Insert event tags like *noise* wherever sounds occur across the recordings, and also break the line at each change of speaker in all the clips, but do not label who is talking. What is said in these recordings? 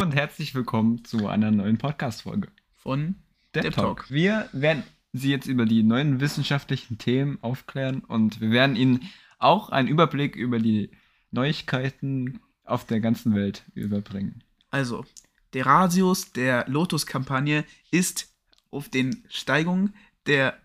Hallo und herzlich willkommen zu einer neuen Podcast-Folge
von
der
Depp
Talk.
Talk.
Wir werden Sie jetzt über die neuen wissenschaftlichen Themen aufklären und wir werden Ihnen auch einen Überblick über die Neuigkeiten auf der ganzen Welt überbringen.
Also, der Radius der Lotus-Kampagne ist auf den Steigungen der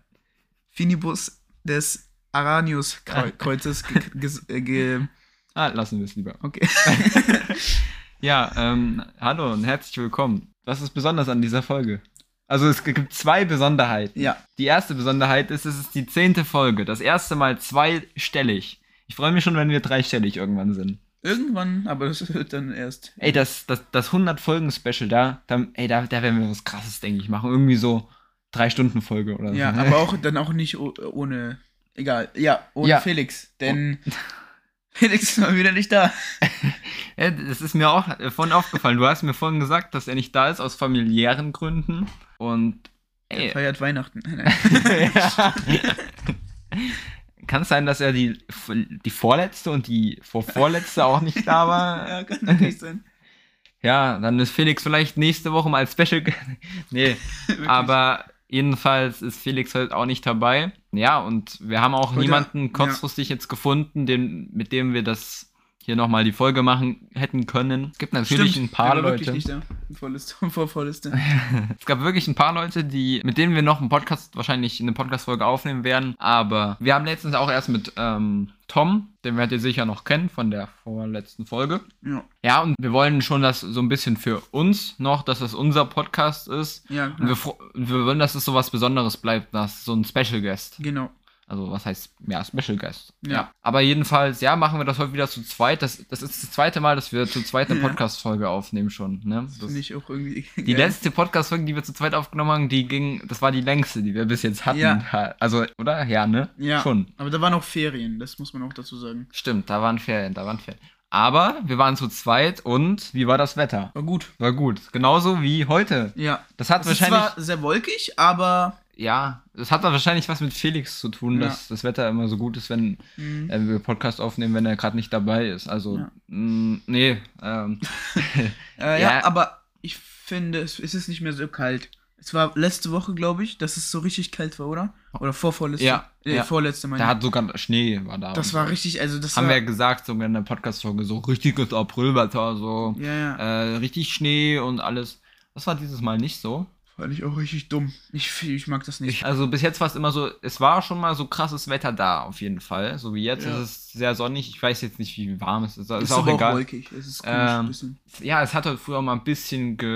Finibus des Aranius-Kreuzes *laughs* ge ges- äh, ge
Ah, lassen wir es lieber.
Okay. *laughs* *laughs*
Ja, ähm, hallo und herzlich willkommen. Was ist besonders an dieser Folge? Also es gibt zwei Besonderheiten.
ja,
Die erste Besonderheit ist, es ist die zehnte Folge. Das erste Mal zweistellig. Ich freue mich schon, wenn wir dreistellig irgendwann sind.
irgendwann, aber das wird dann erst.
Ey, das, das, das 100-Folgen-Special da, da, ey, da, da werden wir was krasses, denke ich, machen. Irgendwie so drei Stunden Folge oder so.
Ja, aber auch dann auch nicht ohne. Egal. Ja, ohne
Ja.
Felix. Denn *laughs* Felix ist mal wieder nicht da. *laughs*
Das ist mir auch äh, vorhin aufgefallen. Du hast mir vorhin gesagt, dass er nicht da ist aus familiären Gründen. Und
Er
ey,
feiert Weihnachten. *laughs*
ja. Kann es sein, dass er die, die vorletzte und die vorvorletzte auch nicht da war?
ja, kann natürlich sein.
Ja, dann ist Felix vielleicht nächste Woche mal als Special. nee, aber jedenfalls ist Felix heute auch nicht dabei. Ja, und wir haben auch
Heute-
niemanden kurzfristig jetzt gefunden, den, mit dem wir das hier nochmal die Folge machen hätten können. Es gibt natürlich
Stimmt,
ein paar Leute.
nicht da. Vorliste, *laughs* vor Vorliste. *laughs*
Es gab wirklich ein paar Leute, die, mit denen wir noch einen Podcast, wahrscheinlich eine Podcast-Folge aufnehmen werden. Aber wir haben letztens auch erst mit ähm, Tom, den werdet ihr sicher noch kennen von der vorletzten Folge.
Ja,
Ja, und wir wollen schon das so ein bisschen für uns noch, dass das unser Podcast ist.
ja
Und wir, wir wollen, dass es so was Besonderes bleibt, dass so ein Special Guest.
genau.
Also, was heißt, ja, Special Guest.
Ja.
Aber jedenfalls, ja, machen wir das heute wieder zu zweit. Das, das ist das zweite Mal, dass wir zu zweit eine
Ja.
Podcast-Folge aufnehmen schon. Ne?
Das
Das,
finde ich auch irgendwie. *laughs*
die letzte Podcast-Folge, die wir zu zweit aufgenommen haben, die ging, das war die längste, die wir bis jetzt hatten.
Ja.
Also, oder? Ja, ne?
Ja.
Schon.
Aber da waren auch Ferien, das muss man auch dazu sagen.
Stimmt, da waren Ferien, da waren Ferien. Aber wir waren zu zweit und wie war das Wetter?
War gut.
War gut. Genauso wie heute.
Ja.
Das hat
Es
wahrscheinlich.
zwar sehr wolkig, aber.
Ja, das hat wahrscheinlich was mit Felix zu tun,
Ja.
dass das Wetter immer so gut ist, wenn
Mh,
äh, wir Podcast aufnehmen, wenn er gerade nicht dabei ist. Also,
Ja.
mh, nee. Ähm, *laughs*
äh, ja.
ja.
aber ich finde, es, es ist nicht mehr so kalt. Es war letzte Woche, glaube ich, dass es so richtig kalt war, oder? Oder vorvorletzte?
Ja,
Äh,
ja.
vorletzte, meine
da hat sogar Schnee war da.
Das war
so.
richtig, also das
Haben
war.
wir gesagt, sogar in der Podcast-Folge, so richtiges Aprilwetter, so
ja, ja.
äh, richtig Schnee und alles. Das war dieses Mal nicht so.
Fand ich auch richtig dumm. Ich, ich mag das nicht.
Ich, also bis jetzt war es immer so, es war schon mal so krasses Wetter da, auf jeden Fall. So wie jetzt
Ja.
ist es sehr sonnig. Ich weiß jetzt nicht, wie warm es ist. Ist,
ist
auch egal.
wolkig. Es ist
Ähm,
ein bisschen.
Ja, es hat heute früher mal ein bisschen ge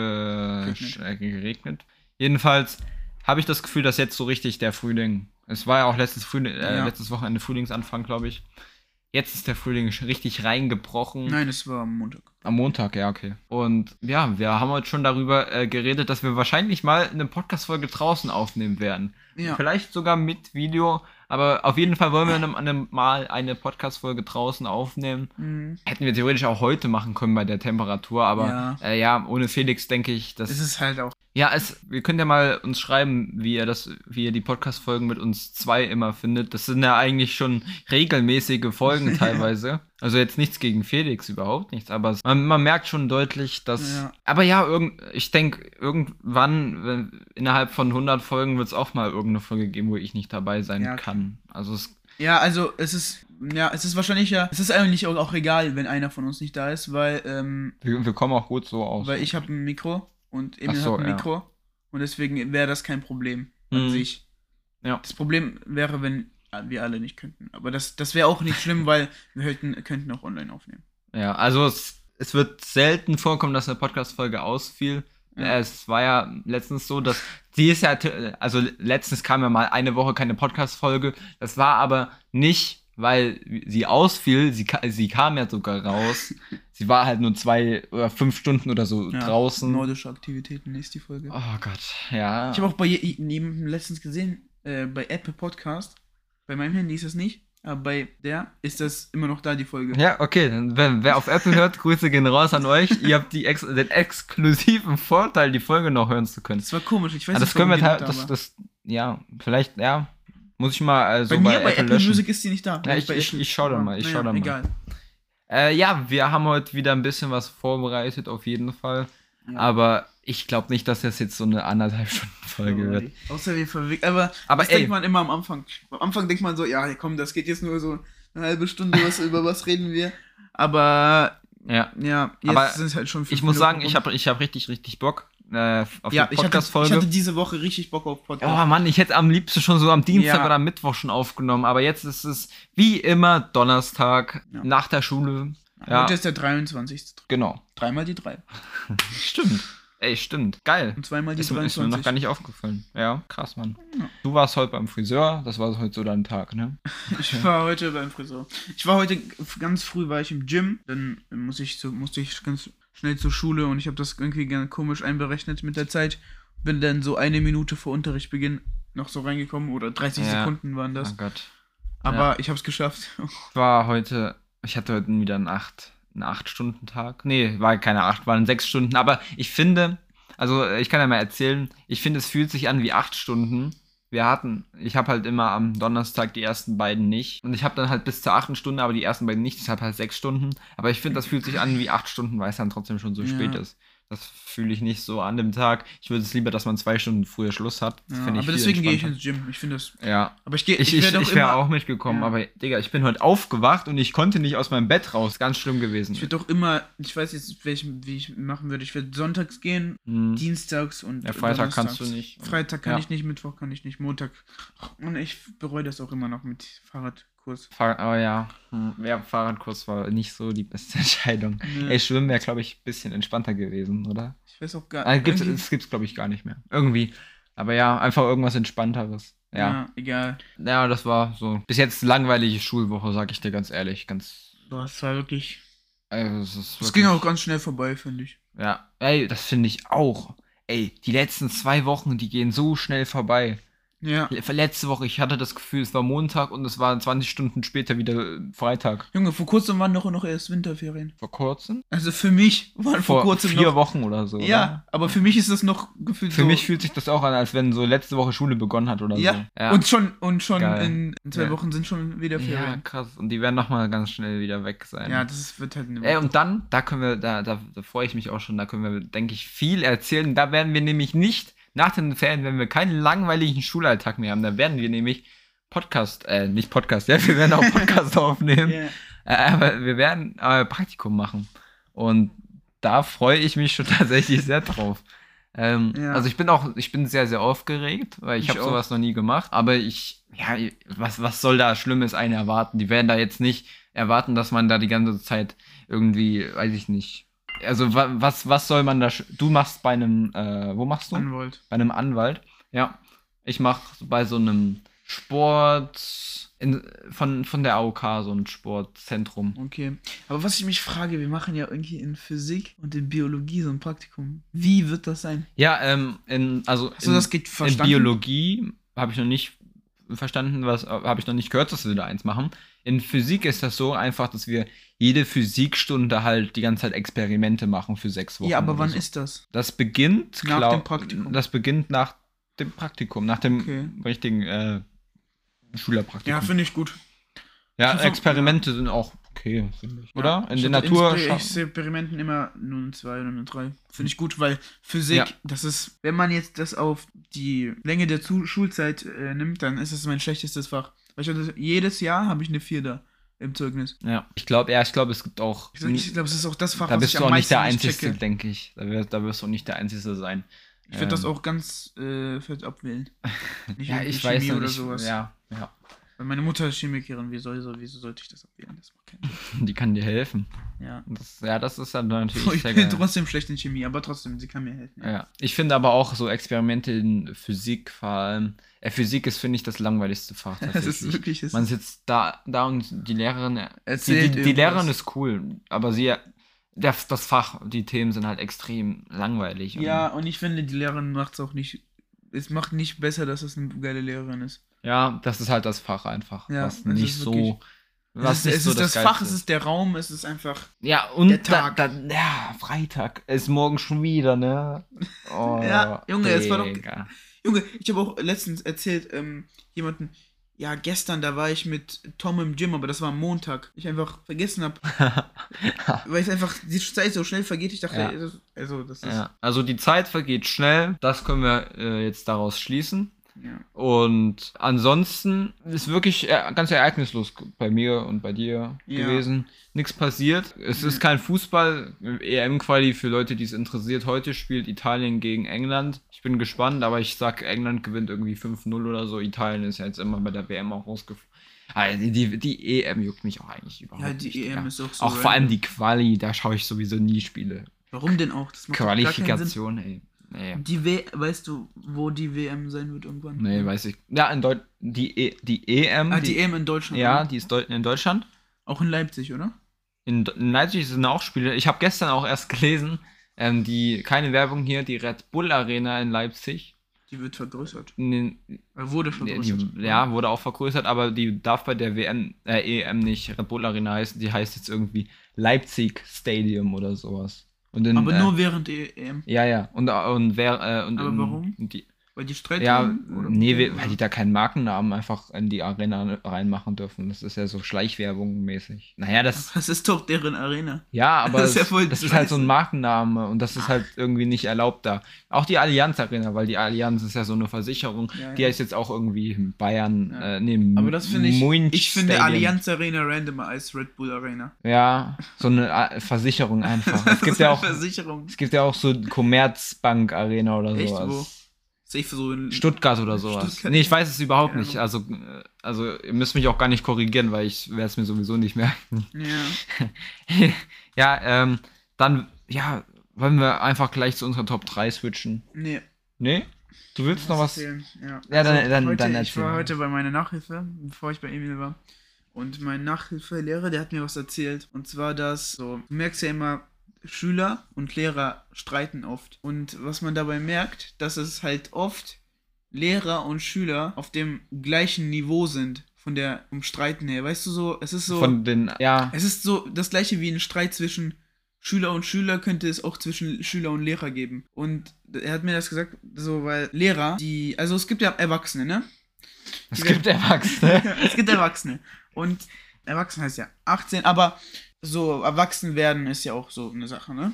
Geregnet.
äh, geregnet. Jedenfalls habe ich das Gefühl, dass jetzt so richtig der Frühling. Es war ja auch letztes, Frühling, äh,
Ja.
letztes Wochenende Frühlingsanfang, glaube ich. Jetzt ist der Frühling schon richtig reingebrochen.
Nein, es war am Montag.
Am Montag, ja, okay. Und ja, wir haben heute schon darüber äh, geredet, dass wir wahrscheinlich mal eine Podcast-Folge draußen aufnehmen werden.
Ja.
Vielleicht sogar mit Video, aber auf jeden Fall wollen wir einem, einem mal eine Podcast-Folge draußen aufnehmen.
Mhm.
Hätten wir theoretisch auch heute machen können bei der Temperatur, aber
Ja.
ja, äh, ja ohne Felix denke ich, dass.
Es ist halt auch.
Ja, es, wir können ja mal uns schreiben, wie ihr das, wie ihr die Podcast-Folgen mit uns zwei immer findet. Das sind ja eigentlich schon regelmäßige Folgen *laughs* teilweise. Also jetzt nichts gegen Felix, überhaupt nichts, aber man, man merkt schon deutlich, dass.
Ja.
Aber ja, irgend, ich denke, irgendwann, wenn, innerhalb von 100 Folgen wird es auch mal irgendeine Folge geben, wo ich nicht dabei sein
Ja.
kann. Also es
Ja, also es ist. Ja, es ist wahrscheinlich ja. Es ist eigentlich auch, auch egal, wenn einer von uns nicht da ist, weil, ähm,
Wir, wir kommen auch gut so aus.
weil ich habe ein Mikro und Emil
so,
hat ein
ja.
Mikro. Und deswegen wäre das kein Problem an
Mhm.
sich.
Ja.
Das Problem wäre, wenn wir alle nicht könnten. Aber das, das wäre auch nicht *laughs* schlimm, weil wir hätten, könnten auch online aufnehmen.
Ja, also es, es wird selten vorkommen, dass eine Podcast-Folge ausfiel.
Ja.
Es war ja letztens so, dass die ist ja, also letztens kam ja mal eine Woche keine Podcast-Folge. Das war aber nicht, weil sie ausfiel, sie, sie kam ja sogar raus. sie war halt nur zwei oder fünf Stunden oder so draußen.
Nordische Aktivitäten ist die Folge.
Oh Gott, ja.
Ich habe auch bei je- jemandem letztens gesehen, äh, bei Apple Podcast. Bei meinem Handy ist das nicht, aber bei der ist das immer noch da, die Folge.
Ja, okay. Wer, wer auf Apple hört, *laughs* Grüße gehen raus an euch. Ihr habt ex den exklusiven Vorteil, die Folge noch hören zu können.
Das war komisch, ich weiß
Ah, das
nicht,
können wir halt, das,
nicht da war.
das, ja, vielleicht, ja, muss ich mal äh, so
bei
bei,
mir bei
Apple
Apple
löschen.
Music ist die nicht da.
Ja, ich-
Bei
ich-
Apple-
ich schau dann mal, ich
naja,
schau dann mal.
Egal.
Äh, ja, wir haben heute wieder ein bisschen was vorbereitet, auf jeden Fall.
Ja.
Aber ich glaube nicht, dass das jetzt so eine anderthalb *laughs* Stunden Folge wird.
Außer wir verwickeln. Aber,
Aber
das
ey.
denkt man immer am Anfang. Am Anfang denkt man so, ja, komm, das geht jetzt nur so eine halbe Stunde, was, *laughs* über was reden wir. Aber
Ja.
ja, jetzt
Aber
sind halt schon
Ich muss sagen, ich habe ich hab richtig, richtig Bock äh, auf
ja,
die
ich hatte, ich
Podcast-Folge.
hatte diese Woche richtig Bock auf Podcast.
Oh Mann, ich hätte am liebsten schon so am Dienstag
Ja.
oder am Mittwoch schon aufgenommen, aber jetzt ist es wie immer Donnerstag
Ja.
nach der Schule. Ja,
Heute ist der 23.
genau.
Dreimal die drei. *laughs*
Stimmt. Ey, stimmt. Geil.
Und zweimal die
Ist, ist mir
23.
noch gar nicht aufgefallen. Ja, krass, Mann.
Ja.
Du warst heute beim Friseur, das war heute so dein Tag, ne? *laughs*
Ich war heute beim Friseur. Ich war heute ganz früh war ich im Gym, dann muss ich so, musste ich ganz schnell zur Schule und ich habe das irgendwie ganz komisch einberechnet mit der Zeit. Bin dann so eine Minute vor Unterrichtsbeginn noch so reingekommen oder 30
Ja.
Sekunden waren das.
Oh Gott.
Aber ich habe es geschafft.
Ich war heute, ich hatte heute wieder einen 8, einen 8-Stunden-Tag. Nee, war keine 8, waren 6 Stunden. Aber ich finde, also ich kann ja mal erzählen, ich finde, es fühlt sich an wie 8 Stunden. Wir hatten, ich habe halt immer am Donnerstag die ersten beiden nicht. Und ich habe dann halt bis zur 8. Stunde, aber die ersten beiden nicht, deshalb halt 6 Stunden. Aber ich finde, das fühlt sich an wie 8 Stunden, weil es dann trotzdem schon so
Ja.
spät ist. Das fühle ich nicht so an dem Tag. Ich würde es lieber, dass man zwei Stunden früher Schluss hat.
Ja, aber
ich
deswegen gehe ich ins Gym. Ich finde das.
Ja,
Aber ich gehe.
ich, ich,
werde
ich wäre auch mitgekommen,
Ja.
aber Digga, ich bin heute aufgewacht und ich konnte nicht aus meinem Bett raus. Ganz schlimm gewesen.
Ich werde doch immer. Ich weiß jetzt, welch, wie ich machen würde. Ich werde sonntags gehen,
Hm.
dienstags und.
Ja, Freitag kannst du nicht.
Freitag kann
Ja.
ich nicht, Mittwoch kann ich nicht, Montag. Und ich bereue das auch immer noch mit Fahrradkurs.
Fahr oh ja, hm, ja, Fahrradkurs war nicht so die beste *laughs* Entscheidung.
Nee.
Ey, Schwimmen wäre, glaube ich, ein bisschen entspannter gewesen, oder?
Ich weiß auch gar
Ah, gibt's,
irgendwie-
das gibt's, glaube ich, gar nicht mehr. Irgendwie. Aber ja, einfach irgendwas Entspannteres. Ja.
Ja, egal.
ja. das war so. Bis jetzt langweilige Schulwoche, sag ich dir ganz ehrlich. Ganz.
Boah, es war wirklich.
Also, es ist
Es
wirklich-
ging auch ganz schnell vorbei, finde ich.
Ja, ey, das finde ich auch. Ey, die letzten zwei Wochen, die gehen so schnell vorbei.
Ja.
Le- Letzte Woche, ich hatte das Gefühl, es war Montag und es war 20 Stunden später wieder äh, Freitag.
Junge, vor kurzem waren doch noch erst Winterferien.
Vor kurzem?
Also für mich waren vor,
Vor
kurzem
vier
noch.
Wochen oder so.
Ja, aber für mich ist das noch gefühlt
Für
so.
mich fühlt sich das auch an, als wenn so letzte Woche Schule begonnen hat oder
ja.
so. Ja,
Und schon, und schon
Geil.
in, zwei
Ja.
Wochen sind schon wieder
ja
Ferien.
krass. Und die werden nochmal ganz schnell wieder weg sein.
Ja, das wird halt eine
Ey, und dann, da können wir, da, da, da freue ich mich auch schon, da können wir, denke ich, viel erzählen. Da werden wir nämlich nicht, nach den Ferien, wenn wir keinen langweiligen Schulalltag mehr haben, da werden wir nämlich Podcast, äh, nicht Podcast, ja, wir werden auch *laughs* Podcast aufnehmen.
Ja.
Äh, aber wir werden äh, Praktikum machen. Und da freue ich mich schon *laughs* tatsächlich sehr drauf. Ähm,
Ja.
Also ich bin auch, ich bin sehr, sehr aufgeregt, weil ich,
Ich
habe sowas noch nie gemacht. Aber ich, ja, was, was soll da Schlimmes einen erwarten? Die werden da jetzt nicht erwarten, dass man da die ganze Zeit irgendwie, weiß ich nicht. Also wa, was, was soll man da? Du machst bei einem, äh, wo machst du?
Anwalt.
bei einem Anwalt. Ja. Ich mache bei so einem Sport in, von, von der AOK, so ein Sportzentrum.
Okay. Aber was ich mich frage, wir machen ja irgendwie in Physik und in Biologie so ein Praktikum. Wie wird das sein?
Ja, ähm, in, also
Hast
in,
das geht
in
verstanden?
Biologie habe ich noch nicht verstanden, was habe ich noch nicht gehört, dass wir da eins machen. In Physik ist das so einfach, dass wir jede Physikstunde halt die ganze Zeit Experimente machen für sechs Wochen.
Ja, aber
oder
wann
so.
ist das?
das beginnt
Nach
glaub-
dem Praktikum.
Das beginnt nach dem Praktikum, nach dem
Okay.
richtigen äh, Schülerpraktikum.
Ja, finde ich gut.
Ja,
Also-
Experimente sind auch okay, finde ich. Oder?
Ja,
In
ich
der Natur. Scha-
Experimenten immer nur eine 2 oder eine 3. Finde ich gut, weil Physik,
Ja.
das ist, wenn man jetzt das auf die Länge der Zu Schulzeit äh, nimmt, dann ist es mein schlechtestes Fach. Weil jedes Jahr habe ich eine 4 da im Zeugnis.
Ja, ich glaube, ja, ich glaube, es gibt auch.
Ich, ich glaube, es ist auch das Fach,
da bist du auch nicht der
nicht
Einzige, denke ich. Da wirst, da wirst du nicht der Einzige sein.
Ich würde das
Ähm.
auch ganz äh, fett abwählen. *laughs* Nicht
Ja, ich weiß noch
oder
nicht.
sowas.
Ja, ja.
Weil meine Mutter ist Chemikerin, wieso, wieso, sollte ich das abwählen? Das macht keinen Sinn. *laughs*
Die kann dir helfen.
Ja.
Das, ja, das ist dann natürlich
Ich
sehr
bin
geil.
trotzdem schlecht in Chemie, aber trotzdem, sie kann mir helfen.
Ja. Ich finde aber auch so Experimente in Physik vor allem. Äh, Physik ist, finde ich, das langweiligste Fach. *laughs*
Das ist wirklich.
Man sitzt da, da und die Lehrerin. Die,
Erzählt
die, die Lehrerin
irgendwas.
ist cool, aber sie. Das, das Fach, die Themen sind halt extrem langweilig. und-
Ja, und ich finde, die Lehrerin macht es auch nicht. Es macht nicht besser, dass es eine geile Lehrerin ist.
Ja, das ist halt das Fach einfach.
Ja,
was nicht
ist
so.
wirklich-
Was
es ist,
nicht
es
so
ist das,
Geilste
Fach, es ist der Raum, es ist einfach.
Ja, und
der Tag.
Da, da, ja, Freitag ist morgen schon wieder, ne? Oh, *laughs*
Ja, Junge, es war doch-
Digga.
Junge, ich habe auch letztens erzählt, ähm, jemanden, Ja, gestern, da war ich mit Tom im Gym, aber das war am Montag. Ich einfach vergessen habe. *laughs* weil es einfach die Zeit so schnell vergeht. Ich dachte,
Ja.
das- also das ist.
Ja. Also die Zeit vergeht schnell, das können wir äh, jetzt daraus schließen.
Ja.
Und ansonsten ist wirklich ganz ereignislos bei mir und bei dir
Ja.
gewesen. Nichts passiert. Es ist kein Fußball. EM-Quali für Leute, die es interessiert. Heute spielt Italien gegen England. Ich bin gespannt, aber ich sag, England gewinnt irgendwie 5-0 oder so. Italien ist ja jetzt immer bei der WM auch rausgeflogen. Also die, die EM juckt mich auch eigentlich überhaupt
Ja, die
nicht.
EM
Digga.
ist auch so.
Auch vor allem die Quali, da schaue ich sowieso nie Spiele.
Warum denn auch? Das macht.
Qualifikation, ey. Nee.
Die w weißt du, wo die WM sein wird irgendwann?
Nee, weiß ich. Ja, in Deut die, e die EM.
Ah, die EM in Deutschland.
Ja,
oder?
die ist Deu in Deutschland.
Auch in Leipzig, oder?
In, in Leipzig sind auch Spiele. Ich habe gestern auch erst gelesen, ähm, die, keine Werbung hier, die Red Bull Arena in Leipzig.
Die wird vergrößert.
Den,
Äh, wurde
die,
vergrößert.
die, ja, wurde auch vergrößert, aber die darf bei der WM, äh, EM nicht Red Bull Arena heißen. Die heißt jetzt irgendwie Leipzig Stadium oder sowas. Und in,
Aber
äh,
nur während der EM.
Ja, ja. Und, und wer. Äh, und
Aber
in,
warum?
Die,
Weil die Streit
Ja,
haben,
nee, wir- weil die da keinen Markennamen einfach in die Arena reinmachen dürfen. Das ist ja so Schleichwerbung mäßig. Naja, das.
Das ist doch deren Arena.
Ja, aber
Das ist ja
das,
voll
das ist halt so ein. Markenname und das ist halt irgendwie nicht erlaubt da. Auch die Allianz Arena, weil die Allianz ist ja so eine Versicherung.
Ja,
Die
ja.
heißt jetzt auch irgendwie Bayern,
Ja.
äh, nee,
Aber das finde ich.
Munch
Ich finde
Stadium.
Allianz Arena randomer als Red Bull Arena.
Ja, so eine äh, Versicherung einfach. *laughs* Es gibt ja auch,
Versicherung.
es gibt ja auch so Commerzbank Arena oder
Echt,
sowas.
wo? Safe so in
Stuttgart oder sowas.
Stuttgart.
Nee, ich weiß es überhaupt
Keine
nicht. Also, äh, also ihr müsst mich auch gar nicht korrigieren, weil ich werde es mir sowieso nicht merken.
Ja. *laughs*
ja, ähm, dann, ja, wollen wir einfach gleich zu unserer Top 3 switchen.
Nee.
Nee? Du willst noch was?
erzählen? Ja,
Ja, dann-
Also,
dann-
heute,
dann
Ich war heute bei meiner Nachhilfe, bevor ich bei Emil war. Und mein Nachhilfelehrer, der hat mir was erzählt. Und zwar, dass so, du merkst ja immer, Schüler und Lehrer streiten oft. Und was man dabei merkt, dass es halt oft Lehrer und Schüler auf dem gleichen Niveau sind. Von der um Streiten her. Weißt du so, es ist so.
Von den, ja,
Es ist so das gleiche wie ein Streit zwischen Schüler und Schüler könnte es auch zwischen Schüler und Lehrer geben. Und er hat mir das gesagt, so, weil Lehrer, die, also es gibt ja Erwachsene, ne?
es gibt Erwachsene. *laughs*
es gibt Erwachsene. Und Erwachsene heißt ja 18, aber so erwachsen werden ist ja auch so eine Sache, ne?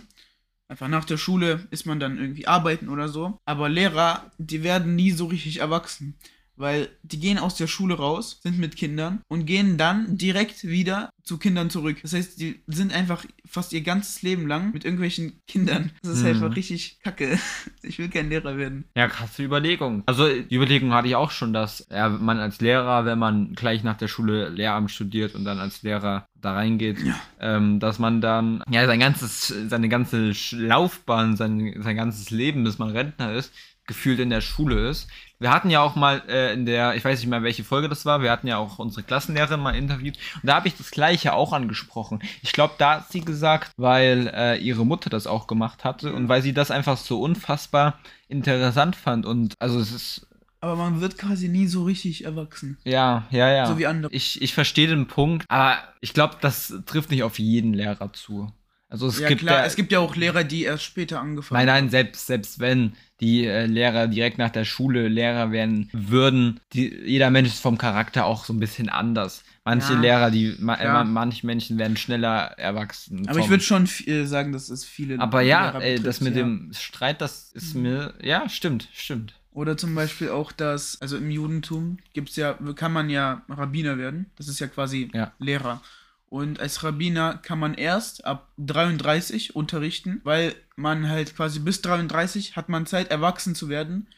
Einfach nach der Schule ist man dann irgendwie arbeiten oder so. Aber Lehrer, die werden nie so richtig erwachsen. Weil die gehen aus der Schule raus, sind mit Kindern und gehen dann direkt wieder zu Kindern zurück. Das heißt, die sind einfach fast ihr ganzes Leben lang mit irgendwelchen Kindern. Das ist
Mhm.
einfach richtig kacke. *laughs* Ich will kein Lehrer werden.
Ja, krasse Überlegung. Also, die Überlegung hatte ich auch schon, dass ja, man als Lehrer, wenn man gleich nach der Schule Lehramt studiert und dann als Lehrer da reingeht, ähm, dass man dann ja sein ganzes, seine ganze Laufbahn, sein, sein ganzes Leben, bis man Rentner ist, gefühlt in der Schule ist. Wir hatten ja auch mal äh, in der, ich weiß nicht mehr, welche Folge das war, wir hatten ja auch unsere Klassenlehrerin mal interviewt und da habe ich das gleiche auch angesprochen. Ich glaube, da hat sie gesagt, weil äh, ihre Mutter das auch gemacht hatte und weil sie das einfach so unfassbar interessant fand und also es ist,
Aber man wird quasi nie so richtig erwachsen.
ja, ja, ja.
So wie andere.
Ich, ich verstehe den Punkt, aber ich glaube, das trifft nicht auf jeden Lehrer zu. Also es
ja
gibt
klar,
ja,
es gibt ja auch Lehrer, die erst später angefangen
Nein, nein, selbst, selbst wenn die äh, Lehrer direkt nach der Schule Lehrer werden würden, die, jeder Mensch ist vom Charakter auch so ein bisschen anders. Manche
Ja,
Lehrer, die, ma, äh, manche Menschen werden schneller erwachsen.
Aber ich
vom-
würde schon äh, sagen, dass es viele.
Aber ja,
Lehrer
ey,
betrifft,
das mit
ja.
dem Streit, das ist mir, ja, stimmt, stimmt.
Oder zum Beispiel auch das, also im Judentum gibt's ja, kann man ja Rabbiner werden. Das ist ja quasi. Lehrer. Und als Rabbiner kann man erst ab 33 unterrichten, weil man halt quasi bis 33 hat man Zeit, erwachsen zu werden.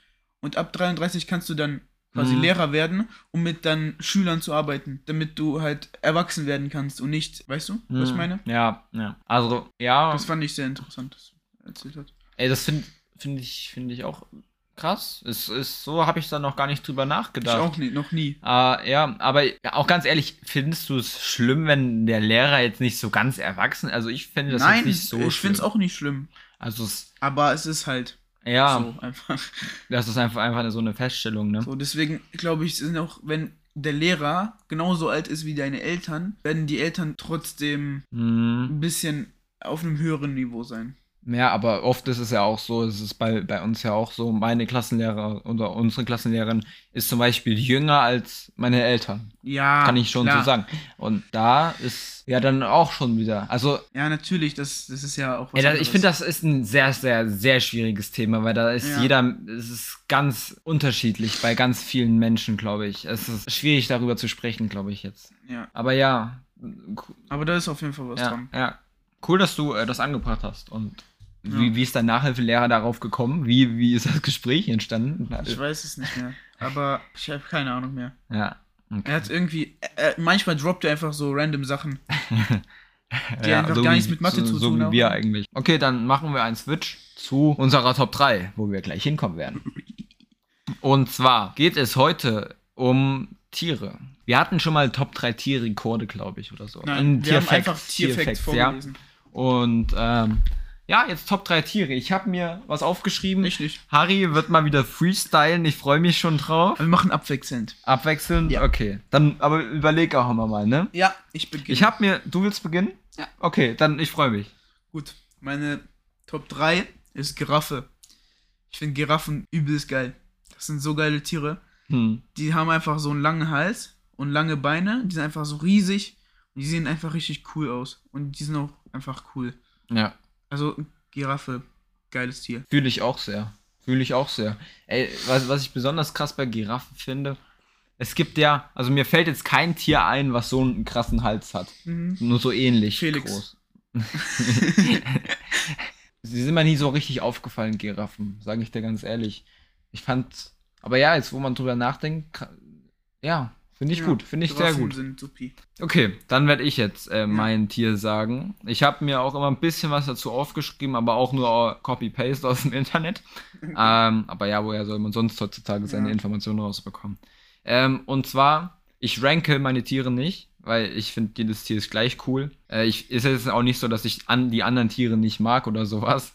Und ab 33 kannst du dann quasi
Mhm.
Lehrer werden, um mit dann Schülern zu arbeiten, damit du halt erwachsen werden kannst und nicht, weißt du, was ich
Hm,
meine?
Ja, ja. Also, ja,
Das fand ich sehr interessant, das er erzählt hat.
ey, das finde find ich, finde ich auch krass. Es ist, so habe ich da noch gar nicht drüber
Ich
nachgedacht.
auch nie, noch nie.
Äh, ja, aber auch ganz ehrlich, findest du es schlimm, wenn der Lehrer jetzt nicht so ganz erwachsen? Also ich finde das
Nein,
nicht so
ich finde es auch nicht schlimm.
Also es,
Aber es ist halt
ja,
so einfach. *laughs*
das ist einfach einfach so eine Feststellung, ne?
So, deswegen glaube ich, sind auch, wenn der Lehrer genauso alt ist wie deine Eltern, werden die Eltern trotzdem
Hm,
ein bisschen auf einem höheren Niveau sein.
Ja, aber oft ist es ja auch so, es ist bei, bei uns ja auch so, meine Klassenlehrer oder unsere Klassenlehrerin ist zum Beispiel jünger als meine Eltern.
Ja.
Kann ich schon
klar.
so sagen. Und da ist ja dann auch schon wieder. Also,
Ja, natürlich, das, das ist ja auch was
da, ich finde, das ist ein sehr, sehr, sehr schwieriges Thema, weil da ist
Ja.
jeder, es ist ganz unterschiedlich bei ganz vielen Menschen, glaube ich. Es ist schwierig darüber zu sprechen, glaube ich jetzt.
Ja.
Aber ja,
Aber da ist auf jeden Fall was
ja,
dran.
ja. Cool, dass du äh, das angebracht hast. Und
Ja.
wie, wie ist dein Nachhilfelehrer darauf gekommen? Wie, wie ist das Gespräch entstanden?
Ich weiß es nicht mehr. Aber ich habe keine Ahnung mehr.
Ja.
Er hat irgendwie. Er, manchmal droppt er einfach so random Sachen. *laughs* Die
ja,
einfach
so
gar
wie,
nichts mit Mathe
so,
zu
so
tun
wie
haben.
wir eigentlich. Okay, dann machen wir einen Switch zu unserer Top 3, wo wir gleich hinkommen werden. Und zwar geht es heute um Tiere. Wir hatten schon mal Top 3 Tierrekorde, glaube ich, oder so.
Nein,
In
wir haben
Tierfacts,
einfach Tierfacts
ja.
vorgelesen.
Und ähm, ja, jetzt Top 3 Tiere. Ich habe mir was aufgeschrieben.
Ich nicht.
Harry wird mal wieder freestylen. Ich freue mich schon drauf.
Wir machen abwechselnd.
Abwechselnd?
Ja.
Okay. Dann aber überleg auch immer mal, ne?
Ja, ich beginne.
Ich habe mir. Du willst beginnen?
Ja.
Okay, dann ich freue mich.
Gut, meine Top 3 ist Giraffe. Ich finde Giraffen übelst geil. Das sind so geile Tiere.
Hm.
Die haben einfach so einen langen Hals und lange Beine. Die sind einfach so riesig. Und die sehen einfach richtig cool aus. Und die sind auch einfach cool.
Ja.
Also, Giraffe, geiles Tier.
Fühle ich auch sehr. Fühle ich auch sehr. Ey, was, was ich besonders krass bei Giraffen finde, es gibt ja, also mir fällt jetzt kein Tier ein, was so einen krassen Hals hat. Nur so ähnlich
Felix.
groß. *laughs* Sie sind mir nie so richtig aufgefallen, Giraffen, sage ich dir ganz ehrlich. Ich fand, aber ja, jetzt wo man drüber nachdenkt, ja, finde ich
Ja,
gut, finde ich sehr gut.
sind supi.
Okay, dann werde ich jetzt äh, mein Tier sagen. Ich habe mir auch immer ein bisschen was dazu aufgeschrieben, aber auch nur Copy-Paste aus dem Internet. *laughs* ähm, aber ja, woher soll man sonst heutzutage seine
Ja.
Informationen rausbekommen? Ähm, und zwar, ich ranke meine Tiere nicht, weil ich finde, jedes Tier ist gleich cool. Äh, ich, ist jetzt auch nicht so, dass ich an, die anderen Tiere nicht mag oder sowas.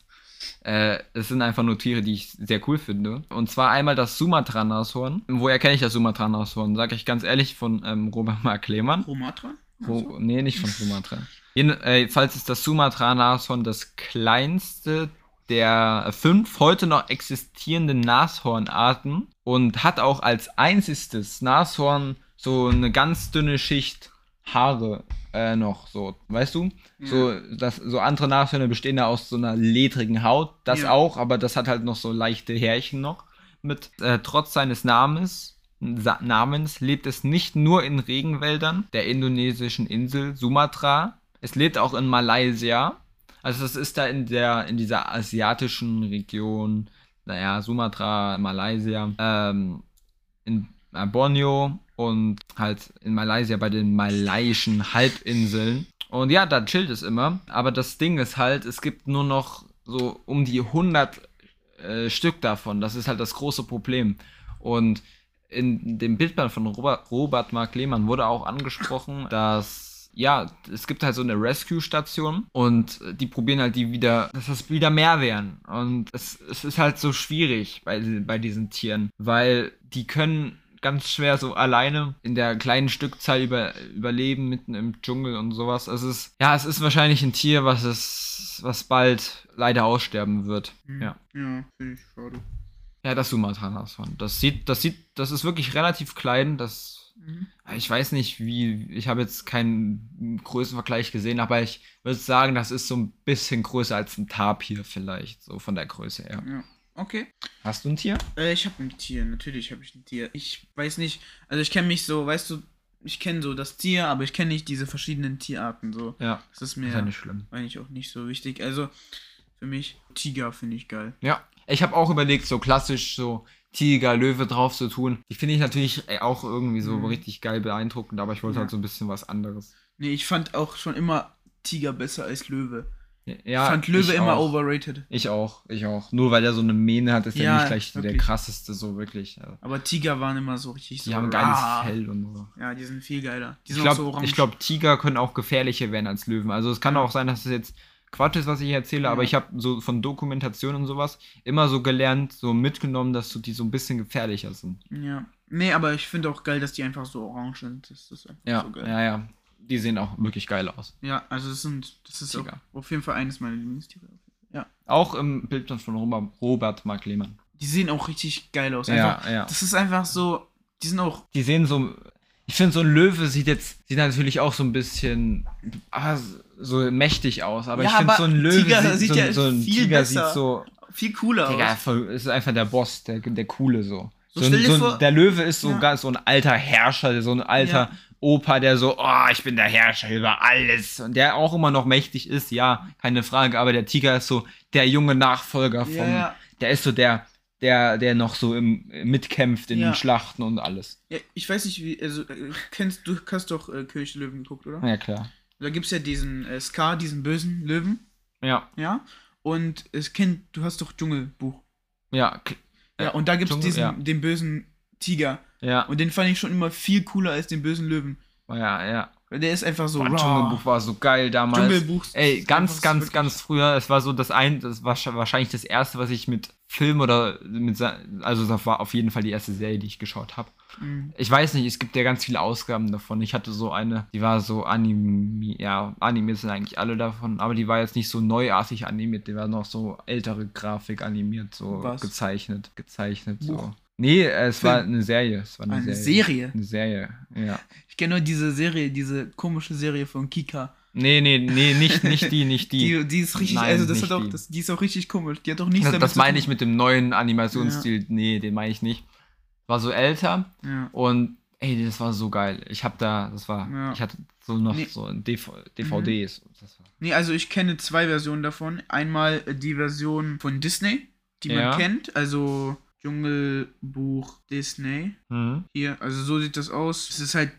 Äh, es sind einfach nur Tiere, die ich sehr cool finde. Und zwar einmal das Sumatra-Nashorn. Woher kenne ich das Sumatra-Nashorn? Sag ich ganz ehrlich, von ähm, Robert Mark Lehmann.
Romatra?
Wo, nee, nicht von Sumatra. Äh, falls ist das Sumatra-Nashorn das kleinste der fünf heute noch existierenden Nashornarten und hat auch als einziges Nashorn so eine ganz dünne Schicht Haare äh, noch so, weißt du? So, das, so andere Nashörner bestehen ja aus so einer ledrigen Haut, das
Ja.
auch, aber das hat halt noch so leichte Härchen noch mit. Äh, trotz seines Namens, Sa Namens lebt es nicht nur in Regenwäldern der indonesischen Insel Sumatra, es lebt auch in Malaysia. Also es ist da in der in dieser asiatischen Region, naja, Sumatra, Malaysia, ähm, in Borneo und halt in Malaysia bei den malaiischen Halbinseln. Und ja, da chillt es immer. Aber das Ding ist halt, es gibt nur noch so um die 100 äh, Stück davon. Das ist halt das große Problem. Und in dem Bildband von Robert, Robert Mark Lehmann wurde auch angesprochen, dass ja, es gibt halt so eine Rescue-Station und die probieren halt die wieder, dass das wieder mehr werden. Und es, es ist halt so schwierig bei, bei diesen Tieren, weil die können ganz schwer so alleine in der kleinen Stückzahl über, überleben, mitten im Dschungel und sowas. Es ist, ja, es ist wahrscheinlich ein Tier, was es, was bald leider aussterben wird. Ja.
Ja, finde ich schade.
Ja, das Sumatra-Nashorn. Das sieht, das sieht, das ist wirklich relativ klein. Das,
Mhm.
ich weiß nicht, wie, ich habe jetzt keinen Größenvergleich gesehen, aber ich würde sagen, das ist so ein bisschen größer als ein Tapir vielleicht, so von der Größe her.
Ja. Okay.
Hast du ein Tier?
Äh, ich habe ein Tier, natürlich habe ich ein Tier. Ich weiß nicht, also ich kenne mich so, weißt du, ich kenne so das Tier, aber ich kenne nicht diese verschiedenen Tierarten so.
Ja,
Das ist
ist
mir
ja nicht schlimm.
eigentlich auch nicht so wichtig. Also für mich Tiger finde ich geil.
Ja, ich habe auch überlegt, so klassisch so Tiger, Löwe drauf zu tun. Die finde ich natürlich äh, auch irgendwie so
Mhm.
richtig geil beeindruckend, aber ich wollte
Ja.
halt so ein bisschen was anderes.
Nee, ich fand auch schon immer Tiger besser als Löwe.
Ja,
ich fand Löwe immer
auch.
overrated.
Ich auch, ich auch. Nur weil er so eine Mähne hat, ist er
Ja,
nicht gleich der
wirklich.
krasseste, so wirklich. Ja.
Aber Tiger waren immer so richtig so.
Die haben geiles
"Ah."
Fell und so.
Ja, die sind viel geiler. Die
Ich
sind auch
glaube,
so orange.
ich glaub, Tiger können auch gefährlicher werden als Löwen. Also es kann
Ja.
auch sein, dass es jetzt Quatsch ist, was ich erzähle, aber
Ja.
ich habe so von Dokumentation und sowas immer so gelernt, so mitgenommen, dass so die so ein bisschen gefährlicher sind.
Ja. Nee, aber ich finde auch geil, dass die einfach so orange sind. Das ist einfach
Ja,
so geil.
ja, ja. Die sehen auch wirklich geil aus.
Ja, also das sind, das ist auch auf jeden Fall eines meiner Lieblingstiere. Ja.
Auch im Bild von Robert, Robert Mark Lehmann.
Die sehen auch richtig geil aus.
Ja,
Einfach,
ja.
Das ist einfach so, die sind auch,
Die sehen so. Ich finde, so ein Löwe sieht jetzt sieht natürlich auch so ein bisschen ah, so mächtig aus, aber
Ja,
ich finde so ein Löwe
Tiger
sieht,
sieht
so,
ja
so ein
viel
Tiger
besser
sieht so
viel cooler
Digga,
aus.
ist einfach der Boss, der, der coole so.
So,
So, ein, so ein, der Löwe ist so
Ja.
so ein alter Herrscher, so ein alter
Ja.
Opa, der so, oh, ich bin der Herrscher über alles. Und der auch immer noch mächtig ist, ja, keine Frage. Aber der Tiger ist so der junge Nachfolger vom,
Ja,
der ist so der, der, der noch so im, mitkämpft in
Ja.
den Schlachten und alles.
Ja, ich weiß nicht, wie, also, äh, kennst du, hast doch äh, König der Löwen geguckt, oder?
Ja, klar.
Da gibt's ja diesen äh, Scar, diesen bösen Löwen,
Ja,
ja? Und es kennt, du hast doch Dschungelbuch.
ja,
Ja, und da gibt's
Dschungel,
diesen, den bösen Tiger.
Ja,
Und den fand ich schon immer viel cooler als den bösen Löwen.
ja, ja.
Weil der ist einfach so.
Boah. Dschungelbuch war so geil damals.
Dschungelbuch.
Ey, ganz, ganz, ganz früher, es war so das ein, das war wahrscheinlich das erste, was ich mit Film oder mit, also das war auf jeden Fall die erste Serie, die ich geschaut habe.
Mhm.
Ich weiß nicht, es gibt ja ganz viele Ausgaben davon. Ich hatte so eine, die war so animiert, ja, animiert sind eigentlich alle davon, aber die war jetzt nicht so neuartig animiert, die war noch so ältere Grafik animiert, so
Was?
gezeichnet, gezeichnet,
Buch?
so. Nee, es
Film?
war eine Serie, es war eine,
Eine
Serie.
Serie.
Eine Serie, ja.
Ich kenne nur diese Serie, diese komische Serie von Kika.
Nee, nee, nee, nicht, nicht die, nicht die. *laughs*
Die, die ist richtig,
Nein,
also das hat auch,
die.
das, die ist auch richtig komisch. Die hat auch nichts
Das,
damit
das meine ich mit dem neuen Animationsstil. Nee, den meine ich nicht. War so älter
Ja.
und ey, das war so geil. Ich habe da, das war,
Ja.
ich hatte so noch
Nee. Mhm.
so ein DV, DVDs. War,
Nee, also ich kenne zwei Versionen davon. Einmal die Version von Disney, die man
Ja.
kennt, also Dschungelbuch Disney.
mhm.
Hier, also so sieht das aus. Es ist halt,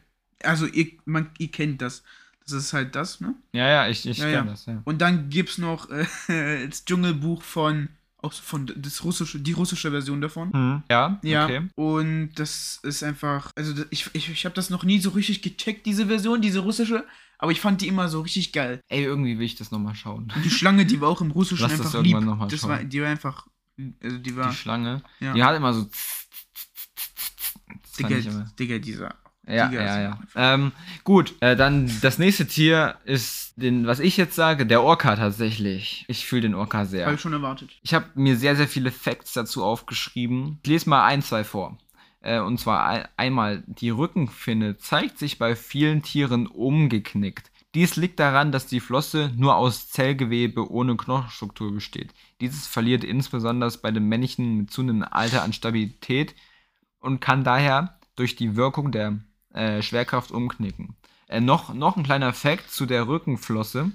also ihr, man, ihr kennt das. Das ist halt das, ne?
Ja, ja, ich, ich
Ja,
kenne
ja.
das, ja.
Und dann gibt's noch *laughs* äh, das Dschungelbuch von, auch von das russische, die russische Version davon.
Mhm. Ja,
Ja,
okay.
und das ist einfach, also das- ich, ich, ich habe das noch nie so richtig gecheckt, diese Version, diese russische, aber ich fand die immer so richtig geil.
Ey, irgendwie will ich das nochmal schauen.
Und die Schlange, die war auch im *laughs* Russischen
Lass das
einfach lieb.
irgendwann noch mal
das
schauen.
war, die war einfach, also die war,
Die Schlange.
ja.
Die hat immer so.
Digga,
immer-
Digga, dieser.
Ja,
Tiger
ja, ja. Ähm, gut, äh, dann das nächste Tier ist, den, was ich jetzt sage, der Orca tatsächlich. Ich fühle den Orca sehr.
Habe ich schon erwartet.
Ich habe mir sehr, sehr viele Facts dazu aufgeschrieben. Ich lese mal ein, zwei vor. Äh, und zwar ein, einmal, die Rückenfinne zeigt sich bei vielen Tieren umgeknickt. Dies liegt daran, dass die Flosse nur aus Zellgewebe ohne Knochenstruktur besteht. Dieses verliert insbesondere bei den Männchen mit zunehmendem Alter an Stabilität und kann daher durch die Wirkung der äh, Schwerkraft umknicken. Äh, noch, noch ein kleiner Fact zu der Rückenflosse.